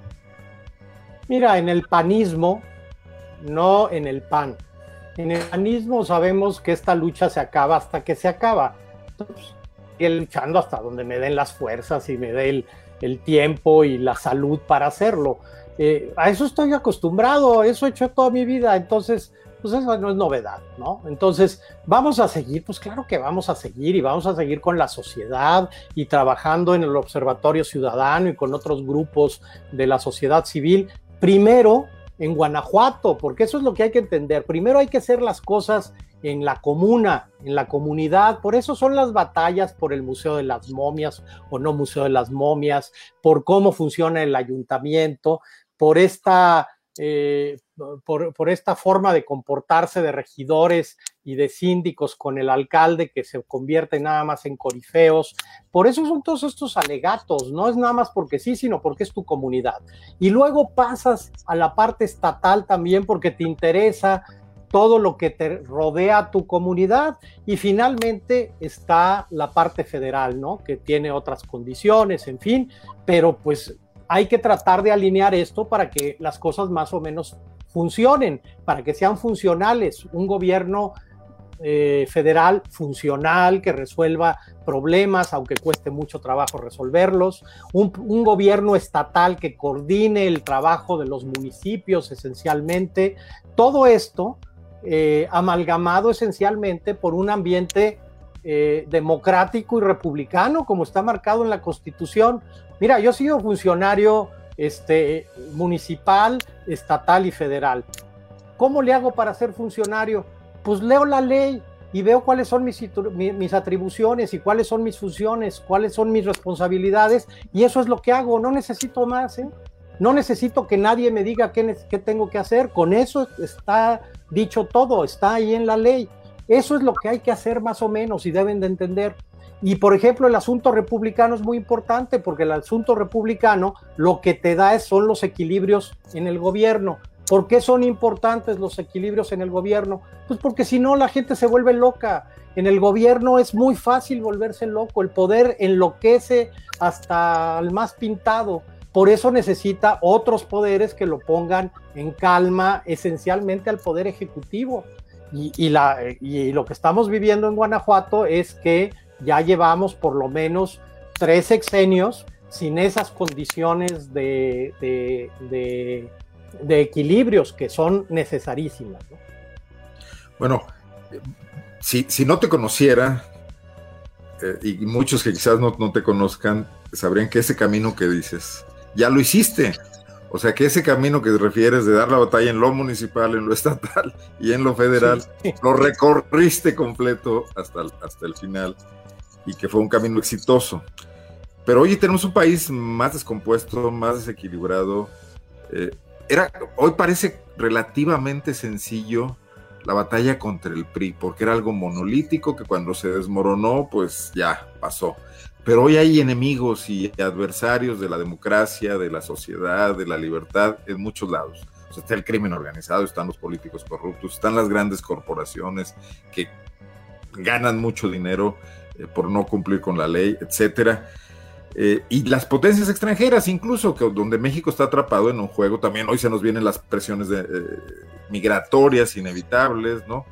Mira, en el panismo, no en el PAN. En el panismo sabemos que esta lucha se acaba hasta que se acaba. Entonces, luchando hasta donde me den las fuerzas y me dé el, tiempo y la salud para hacerlo. Eh, a eso estoy acostumbrado, eso he hecho toda mi vida, entonces, pues eso no es novedad, ¿no? Entonces, vamos a seguir, pues claro que vamos a seguir y vamos a seguir con la sociedad y trabajando en el Observatorio Ciudadano y con otros grupos de la sociedad civil, primero en Guanajuato, porque eso es lo que hay que entender. Primero hay que hacer las cosas en la comuna, en la comunidad. Por eso son las batallas por el Museo de las Momias o no Museo de las Momias, por cómo funciona el ayuntamiento, por esta eh, por, esta forma de comportarse de regidores y de síndicos con el alcalde que se convierte nada más en corifeos. Por eso son todos estos alegatos, no es nada más porque sí, sino porque es tu comunidad. Y luego pasas a la parte estatal también porque te interesa todo lo que te rodea tu comunidad y finalmente está la parte federal, ¿no? Que tiene otras condiciones, en fin, pero pues hay que tratar de alinear esto para que las cosas más o menos funcionen, para que sean funcionales. Un gobierno eh, federal funcional que resuelva problemas, aunque cueste mucho trabajo resolverlos, un, gobierno estatal que coordine el trabajo de los municipios esencialmente, todo esto eh, amalgamado esencialmente por un ambiente eh, democrático y republicano, como está marcado en la Constitución. Mira, yo he sido funcionario este, municipal, estatal y federal. ¿Cómo le hago para ser funcionario? pues leo la ley y veo cuáles son mis, atribuciones y cuáles son mis funciones, cuáles son mis responsabilidades, y eso es lo que hago, no necesito más, ¿eh? no necesito que nadie me diga qué, qué tengo que hacer, con eso está dicho todo, está ahí en la ley. Eso es lo que hay que hacer más o menos y deben de entender. Y por ejemplo, el asunto republicano es muy importante porque el asunto republicano lo que te da son los equilibrios en el gobierno. ¿Por qué son importantes los equilibrios en el gobierno? Pues porque si no la gente se vuelve loca. En el gobierno es muy fácil volverse loco, el poder enloquece hasta el más pintado. Por eso necesita otros poderes que lo pongan en calma, esencialmente al poder ejecutivo. Y, la, y lo que estamos viviendo en Guanajuato es que ya llevamos por lo menos tres sexenios sin esas condiciones de, equilibrios que son necesarísimas. Bueno, si, si, no te conociera, eh, y muchos que quizás no, no, te conozcan, sabrían que ese camino que dices, ya lo hiciste. O sea, que ese camino que te refieres de dar la batalla en lo municipal, en lo estatal y en lo federal, lo recorriste completo hasta el, hasta el final y que fue un camino exitoso. Pero hoy tenemos un país más descompuesto, más desequilibrado, eh, era, hoy parece relativamente sencillo la batalla contra el PRI, porque era algo monolítico que cuando se desmoronó, pues ya pasó. Pero hoy hay enemigos y adversarios de la democracia, de la sociedad, de la libertad en muchos lados. está el crimen organizado, están los políticos corruptos, están las grandes corporaciones que ganan mucho dinero eh, por no cumplir con la ley, etcétera. Eh, y las potencias extranjeras, incluso, donde México está atrapado en un juego, también hoy se nos vienen las presiones eh, migratorias inevitables, ¿no?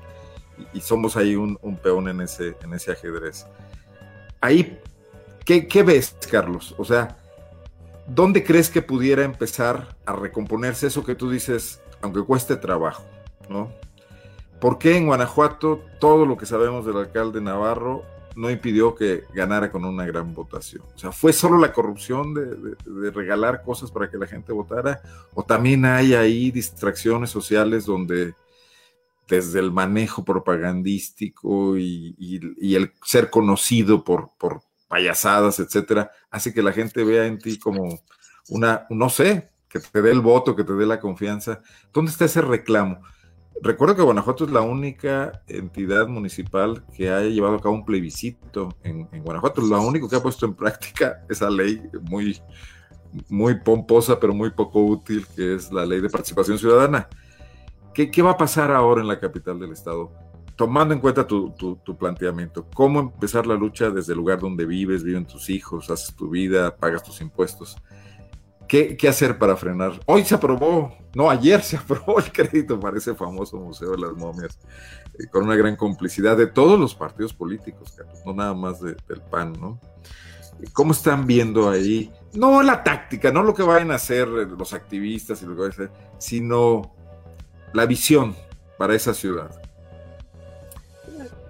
Y, somos ahí un, peón en ese, en ese ajedrez. Ahí, ¿qué, ¿qué ves, Carlos? O sea, ¿dónde crees que pudiera empezar a recomponerse eso que tú dices, aunque cueste trabajo, ¿no? ¿Por qué en Guanajuato todo lo que sabemos del alcalde Navarro no impidió que ganara con una gran votación. O sea, ¿fue solo la corrupción de, regalar cosas para que la gente votara? ¿O también hay ahí distracciones sociales donde desde el manejo propagandístico y, el ser conocido por payasadas, etcétera, hace que la gente vea en ti como una, no sé, que te dé el voto, que te dé la confianza. ¿Dónde está ese reclamo? Recuerdo que Guanajuato es la única entidad municipal que haya llevado a cabo un plebiscito en, Guanajuato. Lo único que ha puesto en práctica esa ley muy, muy pomposa, pero muy poco útil, que es la ley de participación ciudadana. ¿Qué, va a pasar ahora en la capital del estado? Tomando en cuenta tu, tu, planteamiento, ¿cómo empezar la lucha desde el lugar donde vives, viven tus hijos, haces tu vida, pagas tus impuestos? ¿Qué, hacer para frenar? Hoy se aprobó, no, ayer se aprobó el crédito para ese famoso Museo de las Momias, eh, con una gran complicidad de todos los partidos políticos, no nada más del PAN, ¿no? ¿Cómo están viendo ahí? No la táctica, no lo que vayan a hacer eh, los activistas y lo que vayan a hacer, sino la visión para esa ciudad.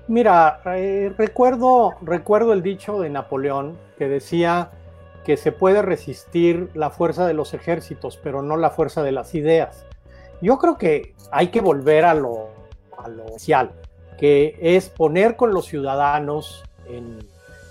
Mira, eh, recuerdo, recuerdo el dicho de Napoleón que decía que se puede resistir la fuerza de los ejércitos, pero no la fuerza de las ideas. Yo creo que hay que volver a lo, a lo esencial, que es poner con los ciudadanos en,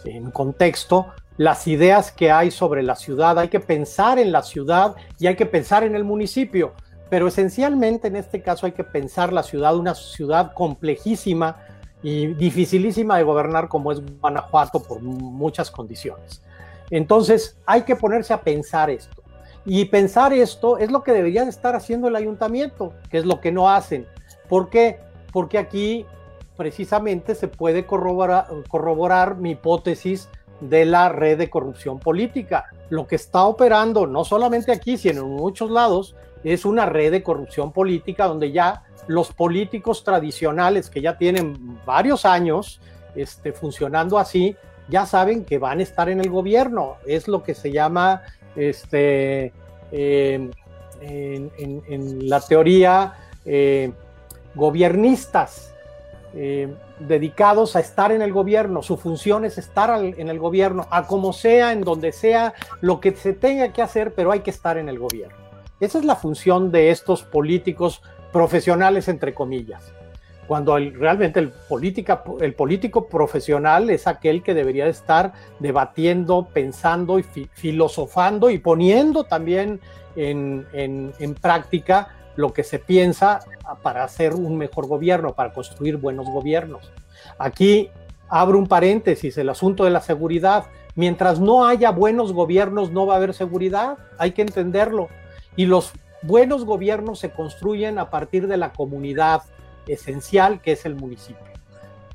en contexto las ideas que hay sobre la ciudad. Hay que pensar en la ciudad y hay que pensar en el municipio, pero esencialmente en este caso hay que pensar la ciudad, una ciudad complejísima y dificilísima de gobernar como es Guanajuato por muchas condiciones. Entonces hay que ponerse a pensar esto. Y pensar esto es lo que debería estar haciendo el ayuntamiento, que es lo que no hacen. ¿Por qué? Porque aquí precisamente se puede corroborar, corroborar mi hipótesis de la red de corrupción política. Lo que está operando, no solamente aquí, sino en muchos lados, es una red de corrupción política donde ya los políticos tradicionales que ya tienen varios años este, funcionando así, ya saben que van a estar en el gobierno. Es lo que se llama este, eh, en, la teoría eh, gobiernistas. Eh, dedicados a estar en el gobierno, su función es estar en el gobierno, a como sea, en donde sea, lo que se tenga que hacer, pero hay que estar en el gobierno. Esa es la función de estos políticos profesionales, entre comillas. Cuando realmente el, el político profesional es aquel que debería estar debatiendo, pensando y filosofando y poniendo también en, en práctica lo que se piensa para hacer un mejor gobierno, para construir buenos gobiernos. Aquí abro un paréntesis, el asunto de la seguridad. Mientras no haya buenos gobiernos, no va a haber seguridad, hay que entenderlo. Y los buenos gobiernos se construyen a partir de la comunidad esencial que es el municipio.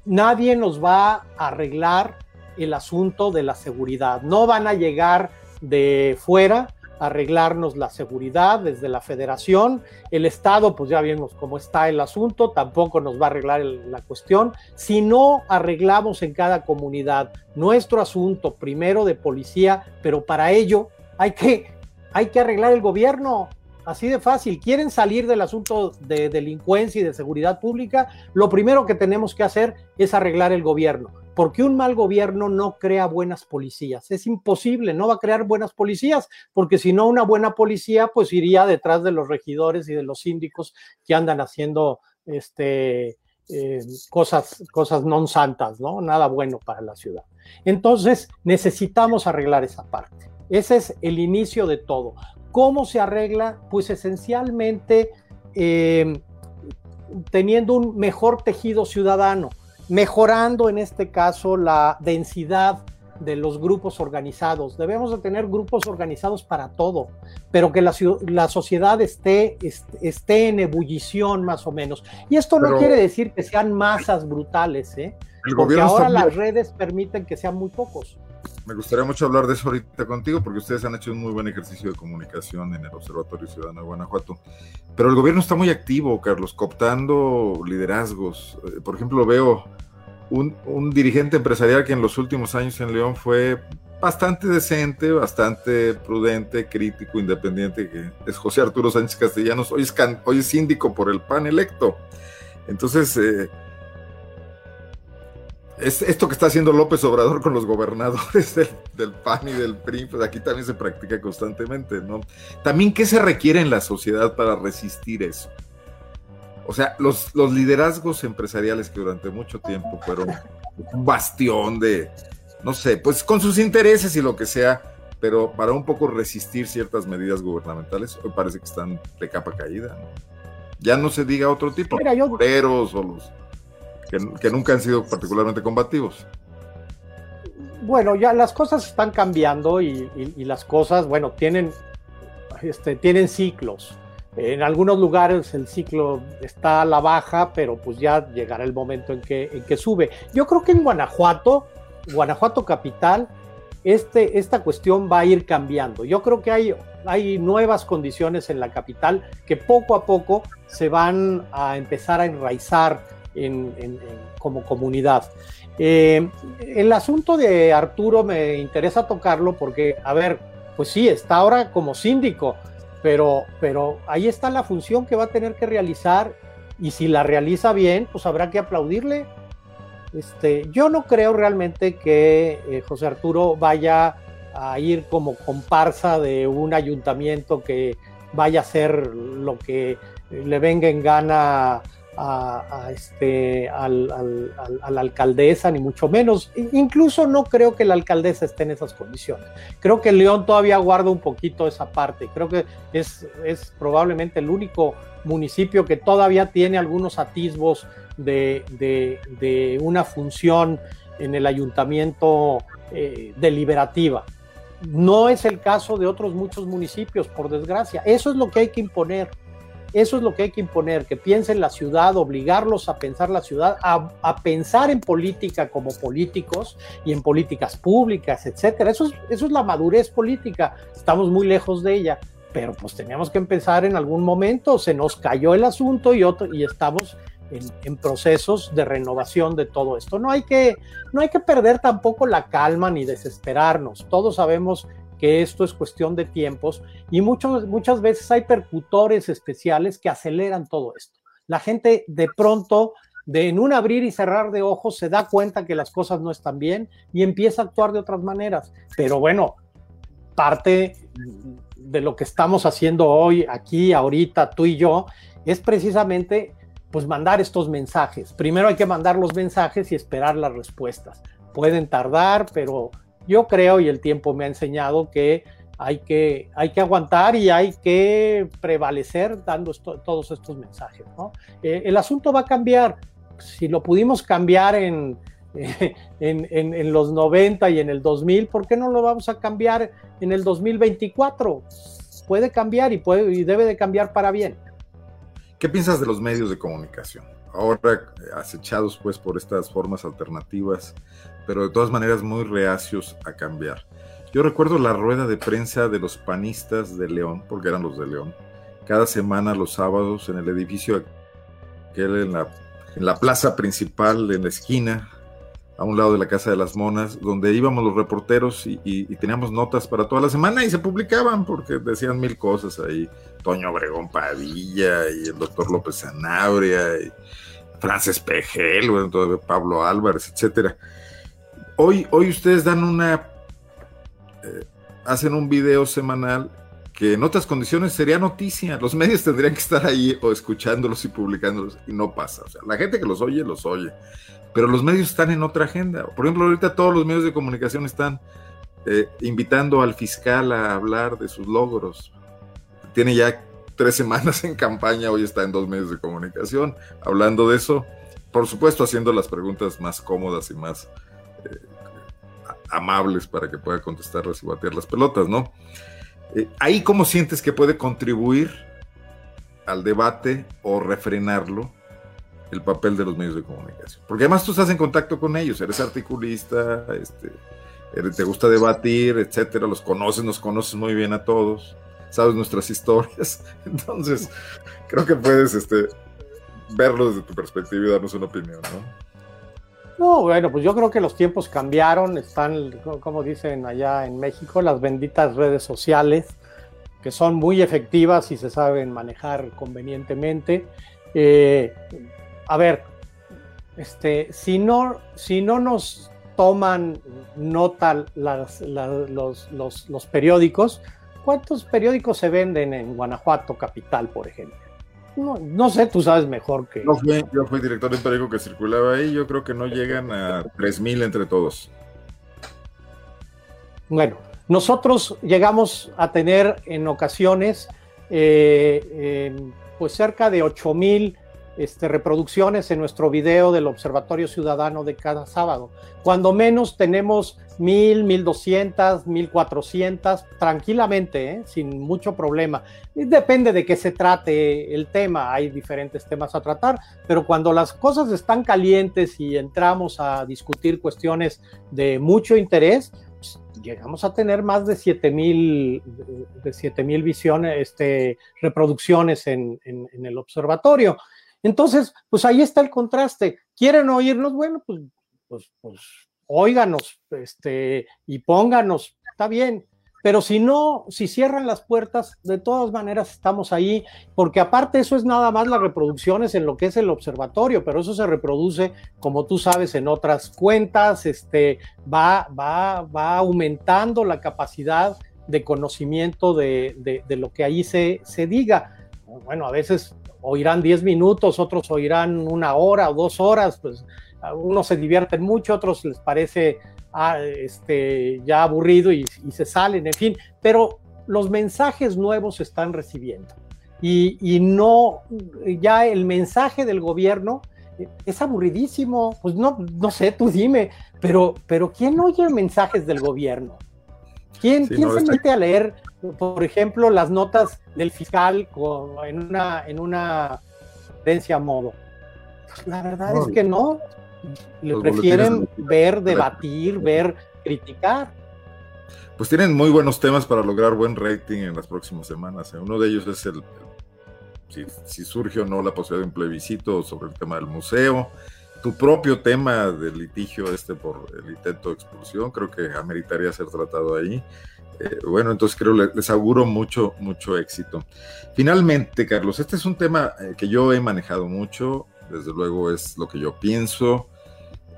Nadie nos va a arreglar el asunto de la seguridad. No van a llegar de fuera arreglarnos la seguridad desde la federación. El Estado, pues ya vimos cómo está el asunto, tampoco nos va a arreglar la cuestión. Si no arreglamos en cada comunidad nuestro asunto, primero de policía, pero para ello hay que, hay que arreglar el gobierno. Así de fácil. ¿Quieren salir del asunto de delincuencia y de seguridad pública? Lo primero que tenemos que hacer es arreglar el gobierno porque un mal gobierno no crea buenas policías. Es imposible, no va a crear buenas policías, porque si no, una buena policía pues iría detrás de los regidores y de los síndicos que andan haciendo este, eh, cosas, cosas non santas, ¿no? Nada bueno para la ciudad. Entonces, necesitamos arreglar esa parte. Ese es el inicio de todo. ¿Cómo se arregla? Pues esencialmente eh, teniendo un mejor tejido ciudadano mejorando en este caso la densidad de los grupos organizados. Debemos de tener grupos organizados para todo, pero que la, la sociedad esté, esté, en ebullición más o menos. Y esto no quiere decir que sean masas brutales, ¿eh? porque ahora las redes permiten que sean muy pocos. Me gustaría mucho hablar de eso ahorita contigo, porque ustedes han hecho un muy buen ejercicio de comunicación en el Observatorio Ciudadano de Guanajuato. Pero el gobierno está muy activo, Carlos, cooptando liderazgos. Eh, por ejemplo, veo un, dirigente empresarial que en los últimos años en León fue bastante decente, bastante prudente, crítico, independiente, que es José Arturo Sánchez Castellanos, hoy es, es síndico por el PAN electo. Entonces, eh, es esto que está haciendo López Obrador con los gobernadores del, PAN y del PRI, pues aquí también se practica constantemente, ¿no? También, ¿qué se requiere en la sociedad para resistir eso? O sea, los, los liderazgos empresariales que durante mucho tiempo fueron un bastión de, no sé, pues con sus intereses y lo que sea, pero para un poco resistir ciertas medidas gubernamentales, hoy parece que están de capa caída. Ya no se diga otro tipo, de yo... o los que, nunca han sido particularmente combativos. Bueno, ya las cosas están cambiando y, y las cosas, bueno, tienen, este, tienen ciclos. En algunos lugares el ciclo está a la baja, pero pues ya llegará el momento en que, en que sube. Yo creo que en Guanajuato, Guanajuato capital, este, esta cuestión va a ir cambiando. Yo creo que hay, hay nuevas condiciones en la capital que poco a poco se van a empezar a enraizar en, como comunidad. Eh, el asunto de Arturo me interesa tocarlo porque, a ver, pues sí, está ahora como síndico, pero, pero ahí está la función que va a tener que realizar y si la realiza bien, pues habrá que aplaudirle. Este, yo no creo realmente que eh, José Arturo vaya a ir como comparsa de un ayuntamiento que vaya a hacer lo que le venga en gana a, este, al, a la alcaldesa, ni mucho menos. Incluso no creo que la alcaldesa esté en esas condiciones. Creo que León todavía guarda un poquito esa parte. Creo que es, es probablemente el único municipio que todavía tiene algunos atisbos de, de, una función en el ayuntamiento eh, deliberativa. No es el caso de otros muchos municipios, por desgracia. Eso es lo que hay que imponer eso es lo que hay que imponer, que piensen la ciudad, obligarlos a pensar la ciudad, a, pensar en política como políticos y en políticas públicas, etcétera. Eso es, la madurez política. Estamos muy lejos de ella, pero pues teníamos que empezar en algún momento. Se nos cayó el asunto y, otro, y estamos en, procesos de renovación de todo esto. No hay, que, no hay que perder tampoco la calma ni desesperarnos. Todos sabemos que esto es cuestión de tiempos y muchas veces hay percutores especiales que aceleran todo esto. La gente de pronto, de en un abrir y cerrar de ojos, se da cuenta que las cosas no están bien y empieza a actuar de otras maneras. Pero bueno, parte de lo que estamos haciendo hoy, aquí, ahorita, tú y yo, es precisamente pues mandar estos mensajes. Primero hay que mandar los mensajes y esperar las respuestas. Pueden tardar, pero yo creo y el tiempo me ha enseñado que hay que, hay que aguantar y hay que prevalecer dando todos estos mensajes. Eh, el asunto va a cambiar. Si lo pudimos cambiar en, en, en, los 90 y en el 2000, ¿por qué no lo vamos a cambiar en el 2024? Puede cambiar y, puede, y debe de cambiar para bien. ¿Qué piensas de los medios de comunicación? Ahora acechados pues por estas formas alternativas pero de todas maneras muy reacios a cambiar. Yo recuerdo la rueda de prensa de los panistas de León, porque eran los de León, cada semana los sábados en el edificio aquel en la, en la plaza principal, en la esquina, a un lado de la Casa de las Monas, donde íbamos los reporteros y, teníamos notas para toda la semana y se publicaban porque decían mil cosas ahí. Toño Obregón Padilla y el doctor López Zanabria y Frances Pejel, bueno, Pablo Álvarez, etcétera. Hoy, hoy ustedes dan una, eh, hacen un video semanal que en otras condiciones sería noticia. Los medios tendrían que estar ahí o escuchándolos y publicándolos y no pasa. O sea, la gente que los oye, los oye. Pero los medios están en otra agenda. Por ejemplo, ahorita todos los medios de comunicación están eh, invitando al fiscal a hablar de sus logros. Tiene ya tres semanas en campaña, hoy está en dos medios de comunicación hablando de eso. Por supuesto, haciendo las preguntas más cómodas y más eh, amables para que pueda contestarlas y batear las pelotas, ¿no? Eh, ahí cómo sientes que puede contribuir al debate o refrenarlo el papel de los medios de comunicación. Porque además tú estás en contacto con ellos, eres articulista, este, te gusta debatir, etcétera, los conoces, nos conoces muy bien a todos, sabes nuestras historias, entonces creo que puedes este, verlo desde tu perspectiva y darnos una opinión, ¿no? No, bueno, pues yo creo que los tiempos cambiaron, están, como dicen allá en México, las benditas redes sociales, que son muy efectivas y se saben manejar convenientemente. Eh, a ver, este, si, no, si no nos toman nota los, los periódicos, ¿cuántos periódicos se venden en Guanajuato capital, por ejemplo? No, sé, tú sabes mejor que. yo fui director de un periódico que circulaba ahí, yo creo que no llegan a 3.000 entre todos. Bueno, nosotros llegamos a tener en ocasiones eh, pues cerca de 8.000 este, reproducciones en nuestro video del Observatorio Ciudadano de cada sábado. Cuando menos tenemos mil, mil doscientas, mil cuatrocientas, tranquilamente, ¿eh? sin mucho problema. depende de qué se trate el tema, hay diferentes temas a tratar, pero cuando las cosas están calientes y entramos a discutir cuestiones de mucho interés, pues, llegamos a tener más de 7000 de mil visiones, este, reproducciones en el observatorio. Entonces, pues ahí está el contraste. ¿Quieren oírnos? Bueno, pues, pues, pues óiganos este, y pónganos, está bien. Pero si no, si cierran las puertas, de todas maneras estamos ahí, porque aparte eso es nada más las reproducciones en lo que es el observatorio, pero eso se reproduce, como tú sabes, en otras cuentas, este, va, va, va aumentando la capacidad de conocimiento de, lo que ahí se, se diga. Bueno, a veces oirán 10 minutos, otros oirán una hora o dos horas, pues unos se divierten mucho, otros les parece ah, este, ya aburrido y, se salen, en fin, pero los mensajes nuevos se están recibiendo. Y, no, ya el mensaje del gobierno es aburridísimo, pues no, no sé, tú dime, pero, pero ¿quién oye mensajes del gobierno? ¿Quién, ¿quién se mete a leer por ejemplo, las notas del fiscal en una en una a modo. Pues, la verdad es que no. Le prefieren ver, debatir, ver, criticar. Pues tienen muy buenos temas para lograr buen rating en las próximas semanas. ¿eh? Uno de ellos es el, si, si, surge o no la posibilidad de un plebiscito sobre el tema del museo. Tu propio tema del litigio este por el intento de expulsión, creo que ameritaría ser tratado ahí. Eh, bueno, entonces creo les, les auguro mucho, mucho éxito. Finalmente, Carlos, este es un tema eh, que yo he manejado mucho, desde luego es lo que yo pienso,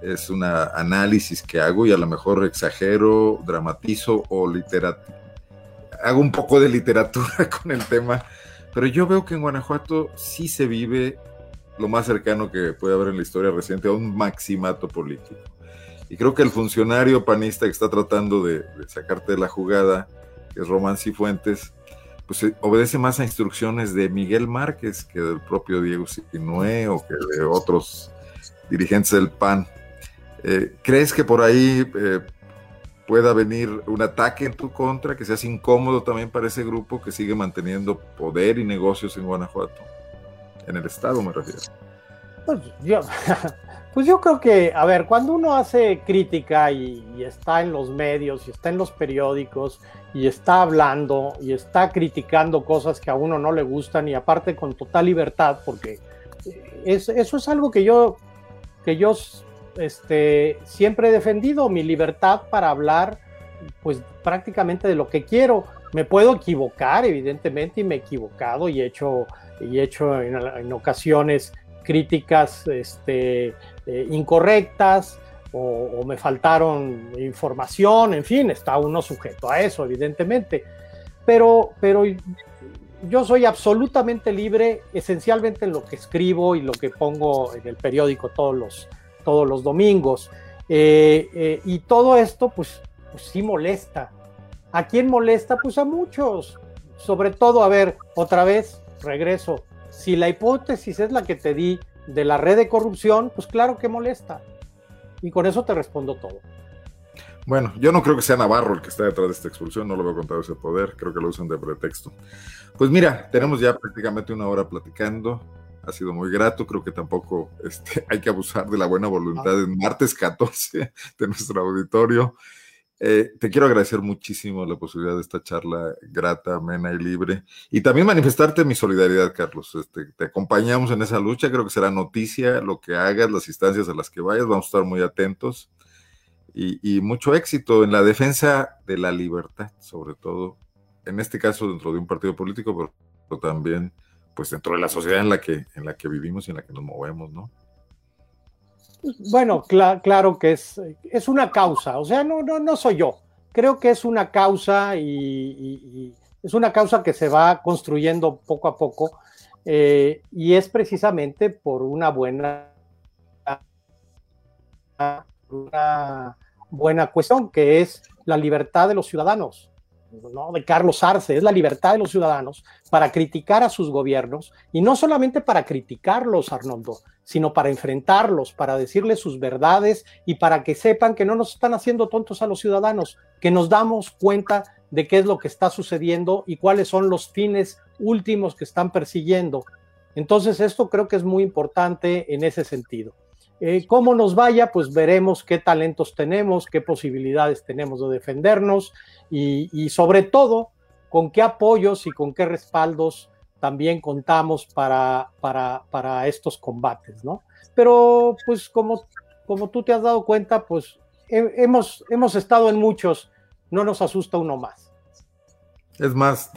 es un análisis que hago y a lo mejor exagero, dramatizo o. Hago un poco de literatura con el tema, pero yo veo que en Guanajuato sí se vive lo más cercano que puede haber en la historia reciente a un maximato político. Y creo que el funcionario panista que está tratando de, sacarte de la jugada, que es Román Cifuentes, pues eh, obedece más a instrucciones de Miguel Márquez que del propio Diego Sinué o que de otros dirigentes del PAN. Eh, ¿Crees que por ahí eh, pueda venir un ataque en tu contra, que seas incómodo también para ese grupo que sigue manteniendo poder y negocios en Guanajuato? En el Estado me refiero. Pues yo, Pues yo creo que, a ver, cuando uno hace crítica y, está en los medios y está en los periódicos y está hablando y está criticando cosas que a uno no le gustan y aparte con total libertad, porque eso es algo que yo, que yo este, siempre he defendido, mi libertad para hablar pues prácticamente de lo que quiero. Me puedo equivocar, evidentemente, y me he equivocado y he hecho, y he hecho en, en ocasiones críticas este, eh, incorrectas o, me faltaron información, en fin, está uno sujeto a eso, evidentemente. Pero, pero yo soy absolutamente libre, esencialmente en lo que escribo y lo que pongo en el periódico todos los, todos los domingos. Eh, eh, y todo esto, pues, pues sí molesta. ¿A quién molesta? Pues a muchos. Sobre todo, a ver, otra vez, regreso. Si la hipótesis es la que te di de la red de corrupción, pues claro que molesta. Y con eso te respondo todo. Bueno, yo no creo que sea Navarro el que está detrás de esta expulsión, no lo veo con todo ese poder, creo que lo usan de pretexto. Pues mira, tenemos ya prácticamente una hora platicando, ha sido muy grato, creo que tampoco este, hay que abusar de la buena voluntad en martes 14 de nuestro auditorio. Eh, te quiero agradecer muchísimo la posibilidad de esta charla grata, amena y libre. Y también manifestarte mi solidaridad, Carlos. Este, te acompañamos en esa lucha. Creo que será noticia lo que hagas, las instancias a las que vayas. Vamos a estar muy atentos. Y, mucho éxito en la defensa de la libertad, sobre todo, en este caso dentro de un partido político, pero, pero también pues dentro de la sociedad en la que, en la que vivimos y en la que nos movemos, ¿no? Bueno, claro que es, es una causa, o sea, no, no, no soy yo. Creo que es una causa y, es una causa que se va construyendo poco a poco eh, y es precisamente por una buena, una buena cuestión que es la libertad de los ciudadanos. ¿No? de Carlos Arce, es la libertad de los ciudadanos para criticar a sus gobiernos y no solamente para criticarlos, Arnoldo, sino para enfrentarlos, para decirles sus verdades y para que sepan que no nos están haciendo tontos a los ciudadanos, que nos damos cuenta de qué es lo que está sucediendo y cuáles son los fines últimos que están persiguiendo. Entonces, esto creo que es muy importante en ese sentido. Eh, ¿Cómo nos vaya? Pues veremos qué talentos tenemos, qué posibilidades tenemos de defendernos y, y sobre todo con qué apoyos y con qué respaldos también contamos para, para, para estos combates, ¿no? Pero pues como, como tú te has dado cuenta, pues hemos, hemos estado en muchos, no nos asusta uno más. Es más,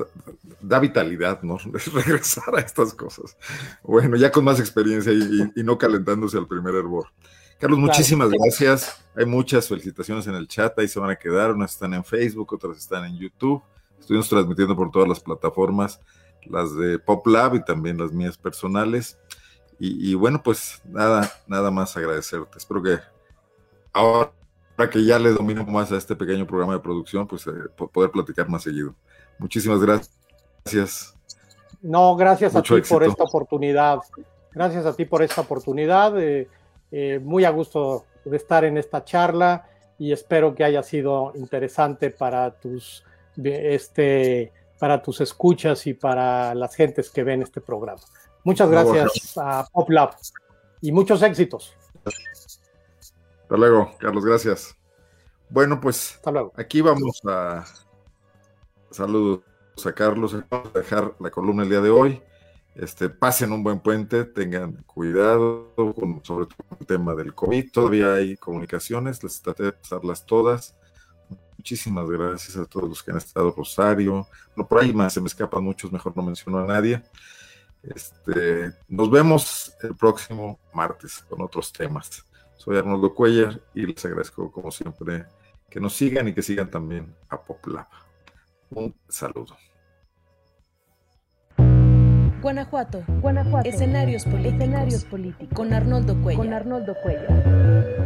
da vitalidad, ¿no? Es regresar a estas cosas. Bueno, ya con más experiencia y, no calentándose al primer hervor. Carlos, muchísimas gracias. Hay muchas felicitaciones en el chat, ahí se van a quedar. Unas están en Facebook, otras están en YouTube. Estuvimos transmitiendo por todas las plataformas las de Pop Lab y también las mías personales. Y, bueno, pues nada, nada más agradecerte. Espero que ahora que ya le domino más a este pequeño programa de producción, pues eh, poder platicar más seguido. Muchísimas gracias. No, gracias a ti por esta oportunidad. Gracias a ti por esta oportunidad. Eh, eh, muy a gusto de estar en esta charla y espero que haya sido interesante para tus este, para tus escuchas y para las gentes que ven este programa. Muchas gracias a PopLab y muchos éxitos. Hasta luego, Carlos, gracias. Bueno, pues aquí vamos a saludos a Carlos, vamos a dejar la columna el día de hoy. Este, pasen un buen puente, tengan cuidado, con, sobre todo con el tema del COVID. Todavía hay comunicaciones, les traté de pasarlas todas. Muchísimas gracias a todos los que han estado, Rosario. No, por ahí más, se me escapan muchos, mejor no menciono a nadie. Este, nos vemos el próximo martes con otros temas. Soy Arnoldo Cuellar y les agradezco, como siempre, que nos sigan y que sigan también a PopLab. Un saludo. Guanajuato. Guanajuato. Escenarios políticos. Escenarios políticos. Con Arnoldo Cuellar. Con Arnoldo Cuellar.